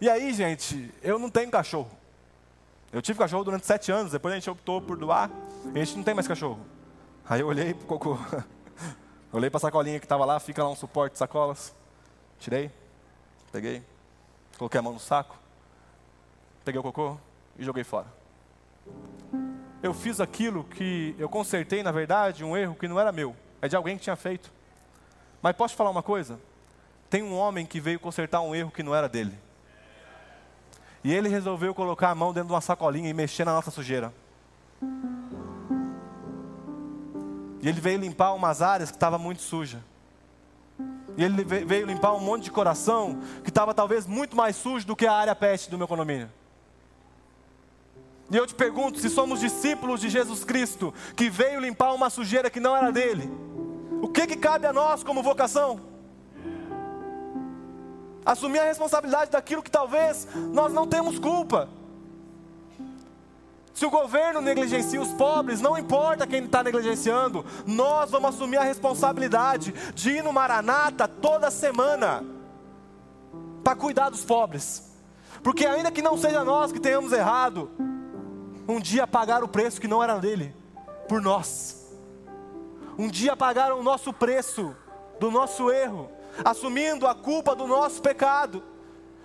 E aí, gente, eu não tenho cachorro. Eu tive cachorro durante sete anos, depois a gente optou por doar, e a gente não tem mais cachorro. Aí eu olhei pro cocô, olhei para a sacolinha que estava lá, fica lá um suporte de sacolas. Tirei, peguei, coloquei a mão no saco, peguei o cocô e joguei fora. Eu fiz aquilo que eu consertei, na verdade, um erro que não era meu, é de alguém que tinha feito. Mas posso falar uma coisa? Tem um homem que veio consertar um erro que não era dele. E ele resolveu colocar a mão dentro de uma sacolinha e mexer na nossa sujeira. E ele veio limpar umas áreas que estavam muito sujas. E ele veio limpar um monte de coração que estava talvez muito mais sujo do que a área peste do meu condomínio. E eu te pergunto: se somos discípulos de Jesus Cristo, que veio limpar uma sujeira que não era dele, o que, que cabe a nós como vocação? Assumir a responsabilidade daquilo que talvez nós não temos culpa. Se o governo negligencia os pobres, não importa quem está negligenciando, nós vamos assumir a responsabilidade de ir no Maranata toda semana para cuidar dos pobres. Porque ainda que não seja nós que tenhamos errado, um dia pagaram o preço que não era dele, por nós. Um dia pagaram o nosso preço do nosso erro, assumindo a culpa do nosso pecado.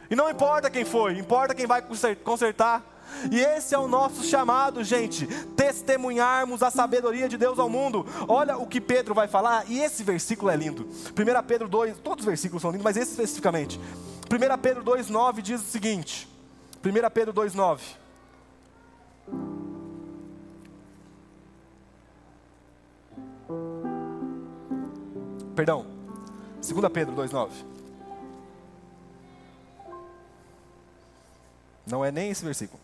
E não importa quem foi, importa quem vai consertar. E esse é o nosso chamado, gente, testemunharmos a sabedoria de Deus ao mundo. Olha o que Pedro vai falar, e esse versículo é lindo. 1 Pedro 2, todos os versículos são lindos, mas esse especificamente. 1 Pedro 2,9 diz o seguinte: 1 Pedro 2,9. Perdão, 2 Pedro 2,9. Não é nem esse versículo.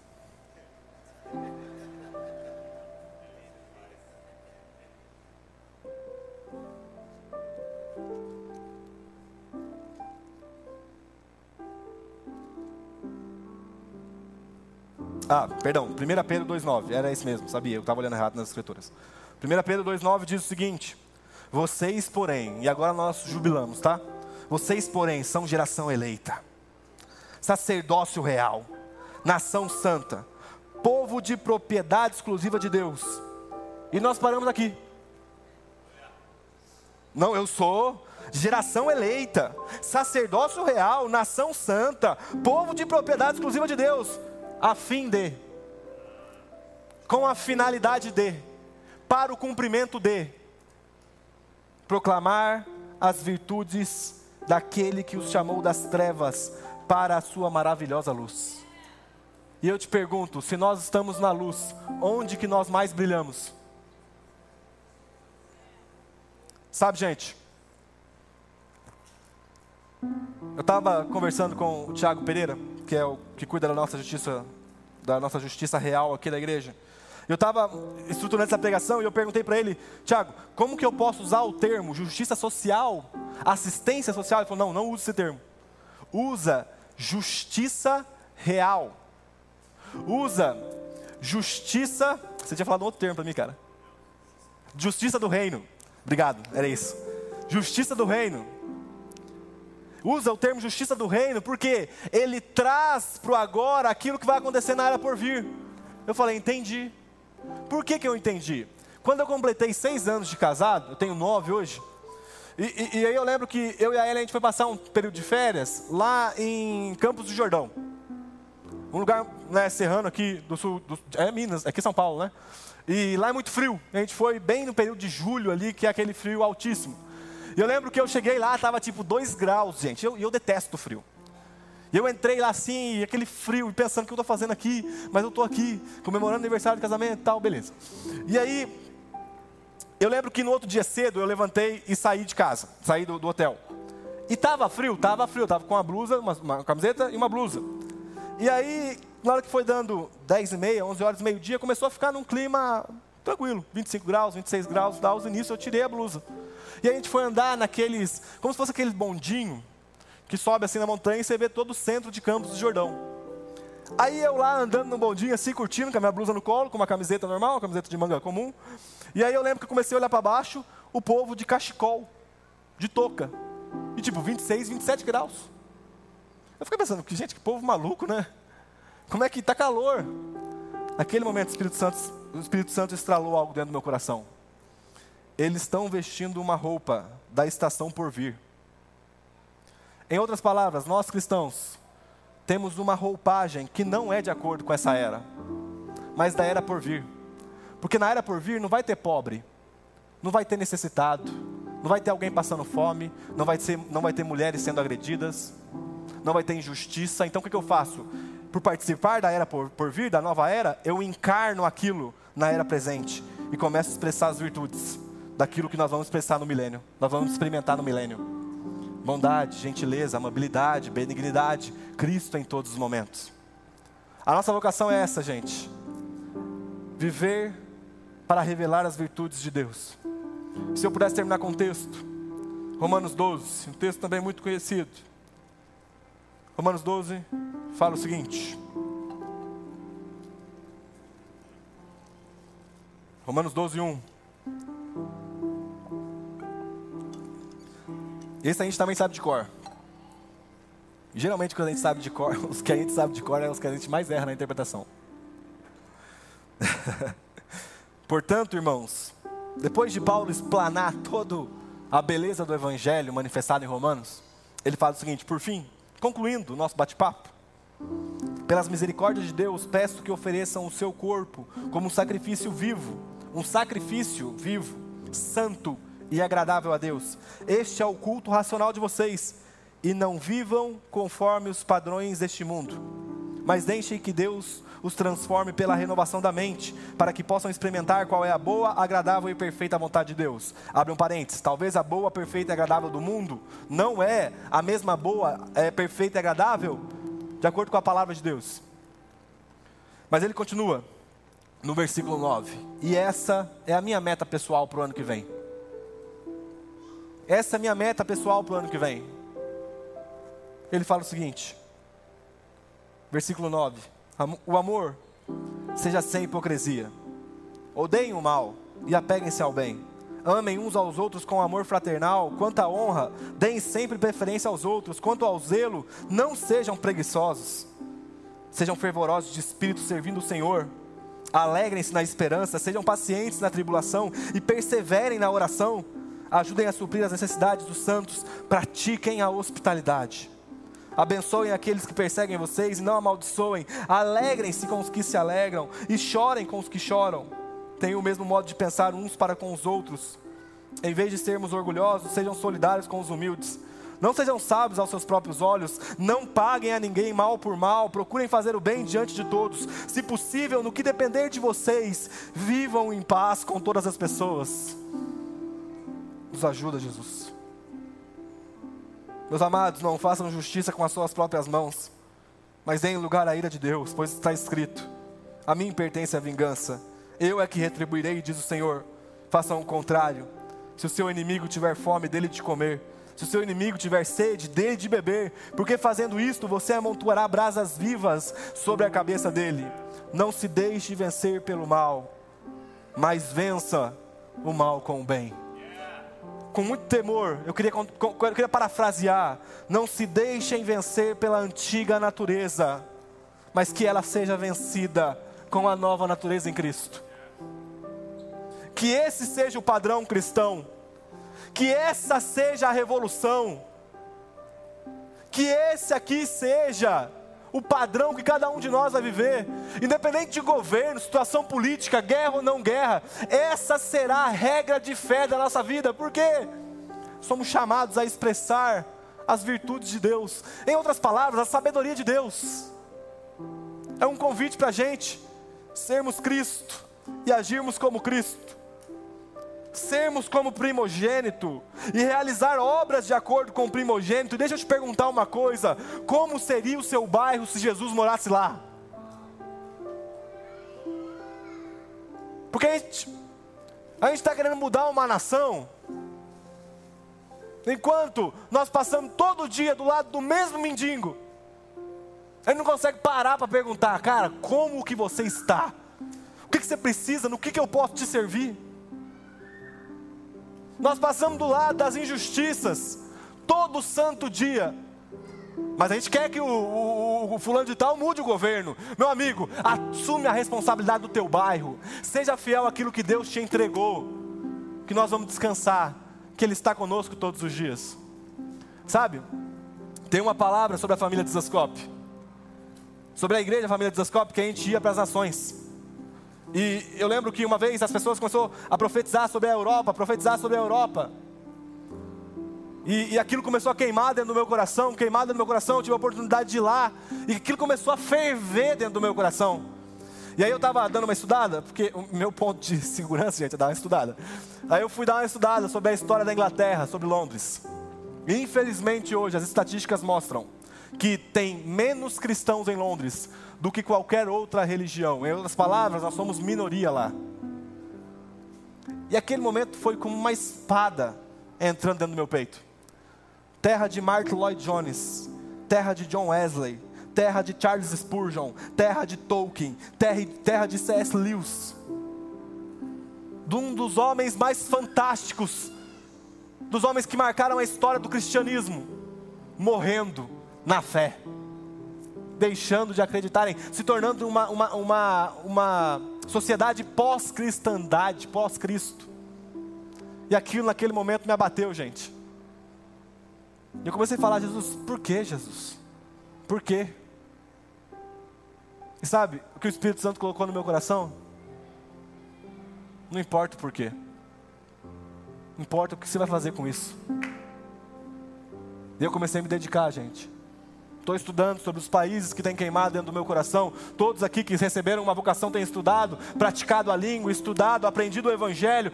Ah, perdão, 1 Pedro 2,9, era esse mesmo, sabia, eu estava olhando errado nas escrituras. 1 Pedro 2,9 diz o seguinte: Vocês, porém, e agora nós jubilamos, tá? Vocês, porém, são geração eleita, sacerdócio real, nação santa, povo de propriedade exclusiva de Deus. E nós paramos aqui. Não, eu sou geração eleita, sacerdócio real, nação santa, povo de propriedade exclusiva de Deus a fim de, com a finalidade de, para o cumprimento de, proclamar as virtudes daquele que os chamou das trevas para a sua maravilhosa luz. E eu te pergunto, se nós estamos na luz, onde que nós mais brilhamos? Sabe, gente? Eu estava conversando com o Tiago Pereira, que é o que cuida da nossa justiça, da nossa justiça real aqui da igreja. Eu estava estruturando essa pregação e eu perguntei para ele, Tiago, como que eu posso usar o termo justiça social, assistência social? Ele falou, não, não use esse termo. Usa justiça real. Usa justiça. Você tinha falado outro termo para mim, cara. Justiça do reino. Obrigado, era isso. Justiça do reino usa o termo justiça do reino porque ele traz para o agora aquilo que vai acontecer na era por vir. Eu falei, entendi. Por que, que eu entendi? quando eu completei seis anos de casado, eu tenho nove hoje, e, e, e, aí eu lembro que eu e a Ellen a gente foi passar um período de férias lá em Campos do Jordão. Um lugar né, serrano aqui do sul, do, é Minas, aqui em São Paulo, né? E lá é muito frio. A gente foi bem no período de julho ali, que é aquele frio altíssimo. E eu lembro que eu cheguei lá, estava tipo 2 graus, gente. E eu, eu detesto frio. E eu entrei lá assim, aquele frio, pensando o que eu estou fazendo aqui, mas eu estou aqui, comemorando aniversário de casamento e tal, beleza. E aí, eu lembro que no outro dia cedo eu levantei e saí de casa, saí do, do hotel. E tava frio, tava frio, tava com uma blusa, uma, uma, camiseta e uma blusa. E aí, na hora que foi dando 10 e meia, 11 horas, meio-dia, começou a ficar num clima tranquilo, 25 graus, 26 graus, tal, e nisso eu tirei a blusa. E a gente foi andar naqueles, como se fosse aquele bondinho, que sobe assim na montanha e você vê todo o centro de Campos do Jordão. Aí eu lá andando no bondinho assim, curtindo, com a minha blusa no colo, com uma camiseta normal, uma camiseta de manga comum. E aí eu lembro que eu comecei a olhar para baixo, o povo de cachecol, de touca. E tipo, 26, 27 graus. Eu fiquei pensando, que gente, que povo maluco, né? Como é que tá calor? Naquele momento o Espírito Santo, o Espírito Santo estralou algo dentro do meu coração. Eles estão vestindo uma roupa da estação por vir. Em outras palavras, nós cristãos temos uma roupagem que não é de acordo com essa era, mas da era por vir. Porque na era por vir não vai ter pobre, não vai ter necessitado, não vai ter alguém passando fome, não vai, ser, não vai ter mulheres sendo agredidas, não vai ter injustiça. Então o que, que eu faço? Por participar da era por, por vir, da nova era, eu encarno aquilo na era presente e começo a expressar as virtudes daquilo que nós vamos expressar no milênio, nós vamos experimentar no milênio bondade, gentileza, amabilidade, benignidade, Cristo em todos os momentos. A nossa vocação é essa, gente. Viver para revelar as virtudes de Deus. Se eu pudesse terminar com um texto, Romanos 12, um texto também muito conhecido. Romanos 12 fala o seguinte: Romanos 12, 1. Esse a gente também sabe de cor. Geralmente, quando a gente sabe de cor, os que a gente sabe de cor é os que a gente mais erra na interpretação. Portanto, irmãos, depois de Paulo explanar toda a beleza do evangelho manifestada em Romanos, ele fala o seguinte: por fim, concluindo o nosso bate-papo, pelas misericórdias de Deus, peço que ofereçam o seu corpo como um sacrifício vivo, um sacrifício vivo, santo e agradável a Deus. Este é o culto racional de vocês. E não vivam conforme os padrões deste mundo, mas deixem que Deus os transforme pela renovação da mente, para que possam experimentar qual é a boa, agradável e perfeita vontade de Deus. Abre um parênteses. Talvez a boa, perfeita e agradável do mundo não é a mesma boa, é, perfeita e agradável, de acordo com a palavra de Deus. Mas ele continua no versículo 9. E essa é a minha meta pessoal para o ano que vem. Essa é a minha meta pessoal para o ano que vem. Ele fala o seguinte, versículo 9: O amor seja sem hipocrisia. Odeiem o mal e apeguem-se ao bem. Amem uns aos outros com amor fraternal. Quanto à honra, deem sempre preferência aos outros. Quanto ao zelo, não sejam preguiçosos. Sejam fervorosos de espírito servindo o Senhor. Alegrem-se na esperança, sejam pacientes na tribulação e perseverem na oração ajudem a suprir as necessidades dos santos, pratiquem a hospitalidade. Abençoem aqueles que perseguem vocês e não amaldiçoem. Alegrem-se com os que se alegram e chorem com os que choram. Tenham o mesmo modo de pensar uns para com os outros. Em vez de sermos orgulhosos, sejam solidários com os humildes. Não sejam sábios aos seus próprios olhos, não paguem a ninguém mal por mal, procurem fazer o bem diante de todos. Se possível, no que depender de vocês, vivam em paz com todas as pessoas. Nos ajuda, Jesus. Meus amados, não façam justiça com as suas próprias mãos, mas deem lugar à ira de Deus, pois está escrito: A mim pertence a vingança, eu é que retribuirei, diz o Senhor. Façam o contrário. Se o seu inimigo tiver fome, dele de comer. Se o seu inimigo tiver sede, dele de beber, porque fazendo isto você amontoará brasas vivas sobre a cabeça dele. Não se deixe vencer pelo mal, mas vença o mal com o bem com muito temor, eu queria, eu queria parafrasear: não se deixem vencer pela antiga natureza, mas que ela seja vencida com a nova natureza em Cristo. Que esse seja o padrão cristão. Que essa seja a revolução. Que esse aqui seja o padrão que cada um de nós vai viver, independente de governo, situação política, guerra ou não guerra, essa será a regra de fé da nossa vida, porque somos chamados a expressar as virtudes de Deus, em outras palavras, a sabedoria de Deus. É um convite para a gente sermos Cristo e agirmos como Cristo sermos como primogênito e realizar obras de acordo com o primogênito. Deixa eu te perguntar uma coisa: como seria o seu bairro se Jesus morasse lá? Porque a gente está querendo mudar uma nação, enquanto nós passamos todo dia do lado do mesmo mendigo. Ele não consegue parar para perguntar, cara, como que você está? O que, que você precisa? No que, que eu posso te servir? Nós passamos do lado das injustiças todo santo dia. Mas a gente quer que o, o, o, fulano de tal mude o governo. Meu amigo, assume a responsabilidade do teu bairro. Seja fiel àquilo que Deus te entregou. Que nós vamos descansar. Que Ele está conosco todos os dias. Sabe? Tem uma palavra sobre a família de Zascope. Sobre a igreja, a família de Zascope, que a gente ia para as nações. E eu lembro que uma vez as pessoas começaram a profetizar sobre a Europa, profetizar sobre a Europa. E, e, aquilo começou a queimar dentro do meu coração, queimar dentro do meu coração, eu tive a oportunidade de ir lá, e aquilo começou a ferver dentro do meu coração. E aí eu estava dando uma estudada, porque o meu ponto de segurança, gente, é dar uma estudada. Aí eu fui dar uma estudada sobre a história da Inglaterra, sobre Londres. E infelizmente hoje as estatísticas mostram que tem menos cristãos em Londres do que qualquer outra religião. Em outras palavras, nós somos minoria lá. E aquele momento foi como uma espada entrando dentro do meu peito. Terra de Mark Lloyd Jones, terra de John Wesley, terra de Charles Spurgeon, terra de Tolkien, terra, terra de C.S. Lewis. De um dos homens mais fantásticos, dos homens que marcaram a história do cristianismo, morrendo na fé deixando de acreditarem, se tornando uma, uma, uma, uma sociedade pós-cristandade, pós-Cristo. E aquilo naquele momento me abateu, gente. E eu comecei a falar, Jesus, por que Jesus? Por quê? E sabe o que o Espírito Santo colocou no meu coração? Não importa o porquê. Importa o que você vai fazer com isso. E eu comecei a me dedicar, gente. Estou estudando sobre os países que têm queimado dentro do meu coração. Todos aqui que receberam uma vocação têm estudado, praticado a língua, estudado, aprendido o Evangelho,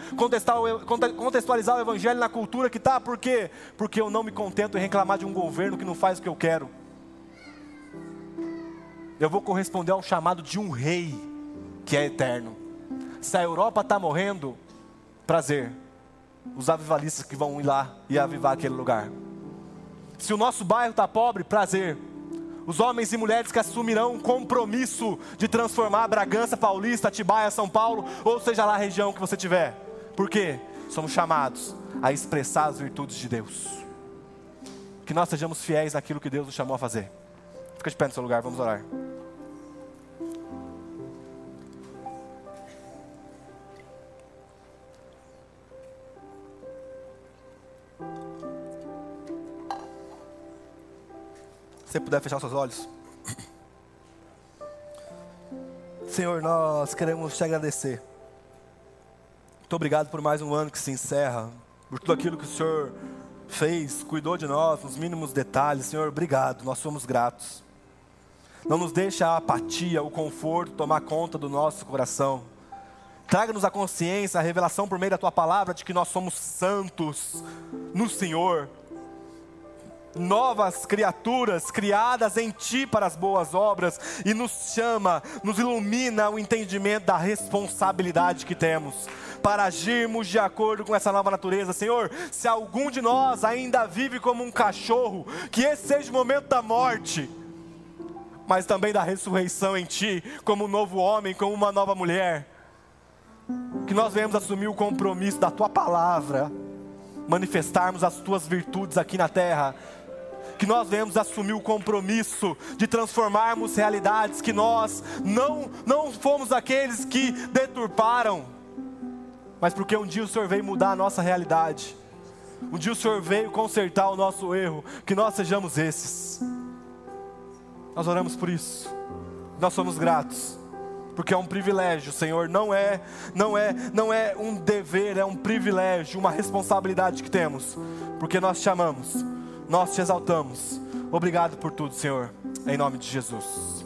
contextualizar o Evangelho na cultura que está. Por quê? Porque eu não me contento em reclamar de um governo que não faz o que eu quero. Eu vou corresponder ao chamado de um rei que é eterno. Se a Europa está morrendo, prazer. Os avivalistas que vão ir lá e avivar aquele lugar. Se o nosso bairro está pobre, prazer. Os homens e mulheres que assumirão um compromisso de transformar Bragança, Paulista, Atibaia, São Paulo, ou seja lá a região que você tiver. Por quê? Somos chamados a expressar as virtudes de Deus. Que nós sejamos fiéis naquilo que Deus nos chamou a fazer. Fica de pé no seu lugar, vamos orar. Você puder fechar seus olhos. Senhor, nós queremos te agradecer. Muito obrigado por mais um ano que se encerra, por tudo aquilo que o Senhor fez, cuidou de nós, nos mínimos detalhes. Senhor, obrigado, nós somos gratos. Não nos deixe a apatia, o conforto tomar conta do nosso coração. Traga-nos a consciência, a revelação por meio da tua palavra de que nós somos santos no Senhor novas criaturas criadas em Ti para as boas obras e nos chama, nos ilumina o entendimento da responsabilidade que temos para agirmos de acordo com essa nova natureza. Senhor, se algum de nós ainda vive como um cachorro, que esse seja o momento da morte, mas também da ressurreição em Ti, como um novo homem, como uma nova mulher. Que nós venhamos assumir o compromisso da Tua palavra, manifestarmos as Tuas virtudes aqui na terra que nós venhamos assumir o compromisso de transformarmos realidades que nós não, não fomos aqueles que deturparam, mas porque um dia o Senhor veio mudar a nossa realidade. Um dia o Senhor veio consertar o nosso erro, que nós sejamos esses. Nós oramos por isso. Nós somos gratos. Porque é um privilégio, Senhor, não é, não é, não é um dever, é um privilégio, uma responsabilidade que temos. Porque nós te amamos, nós te exaltamos. Obrigado por tudo, Senhor, em nome de Jesus.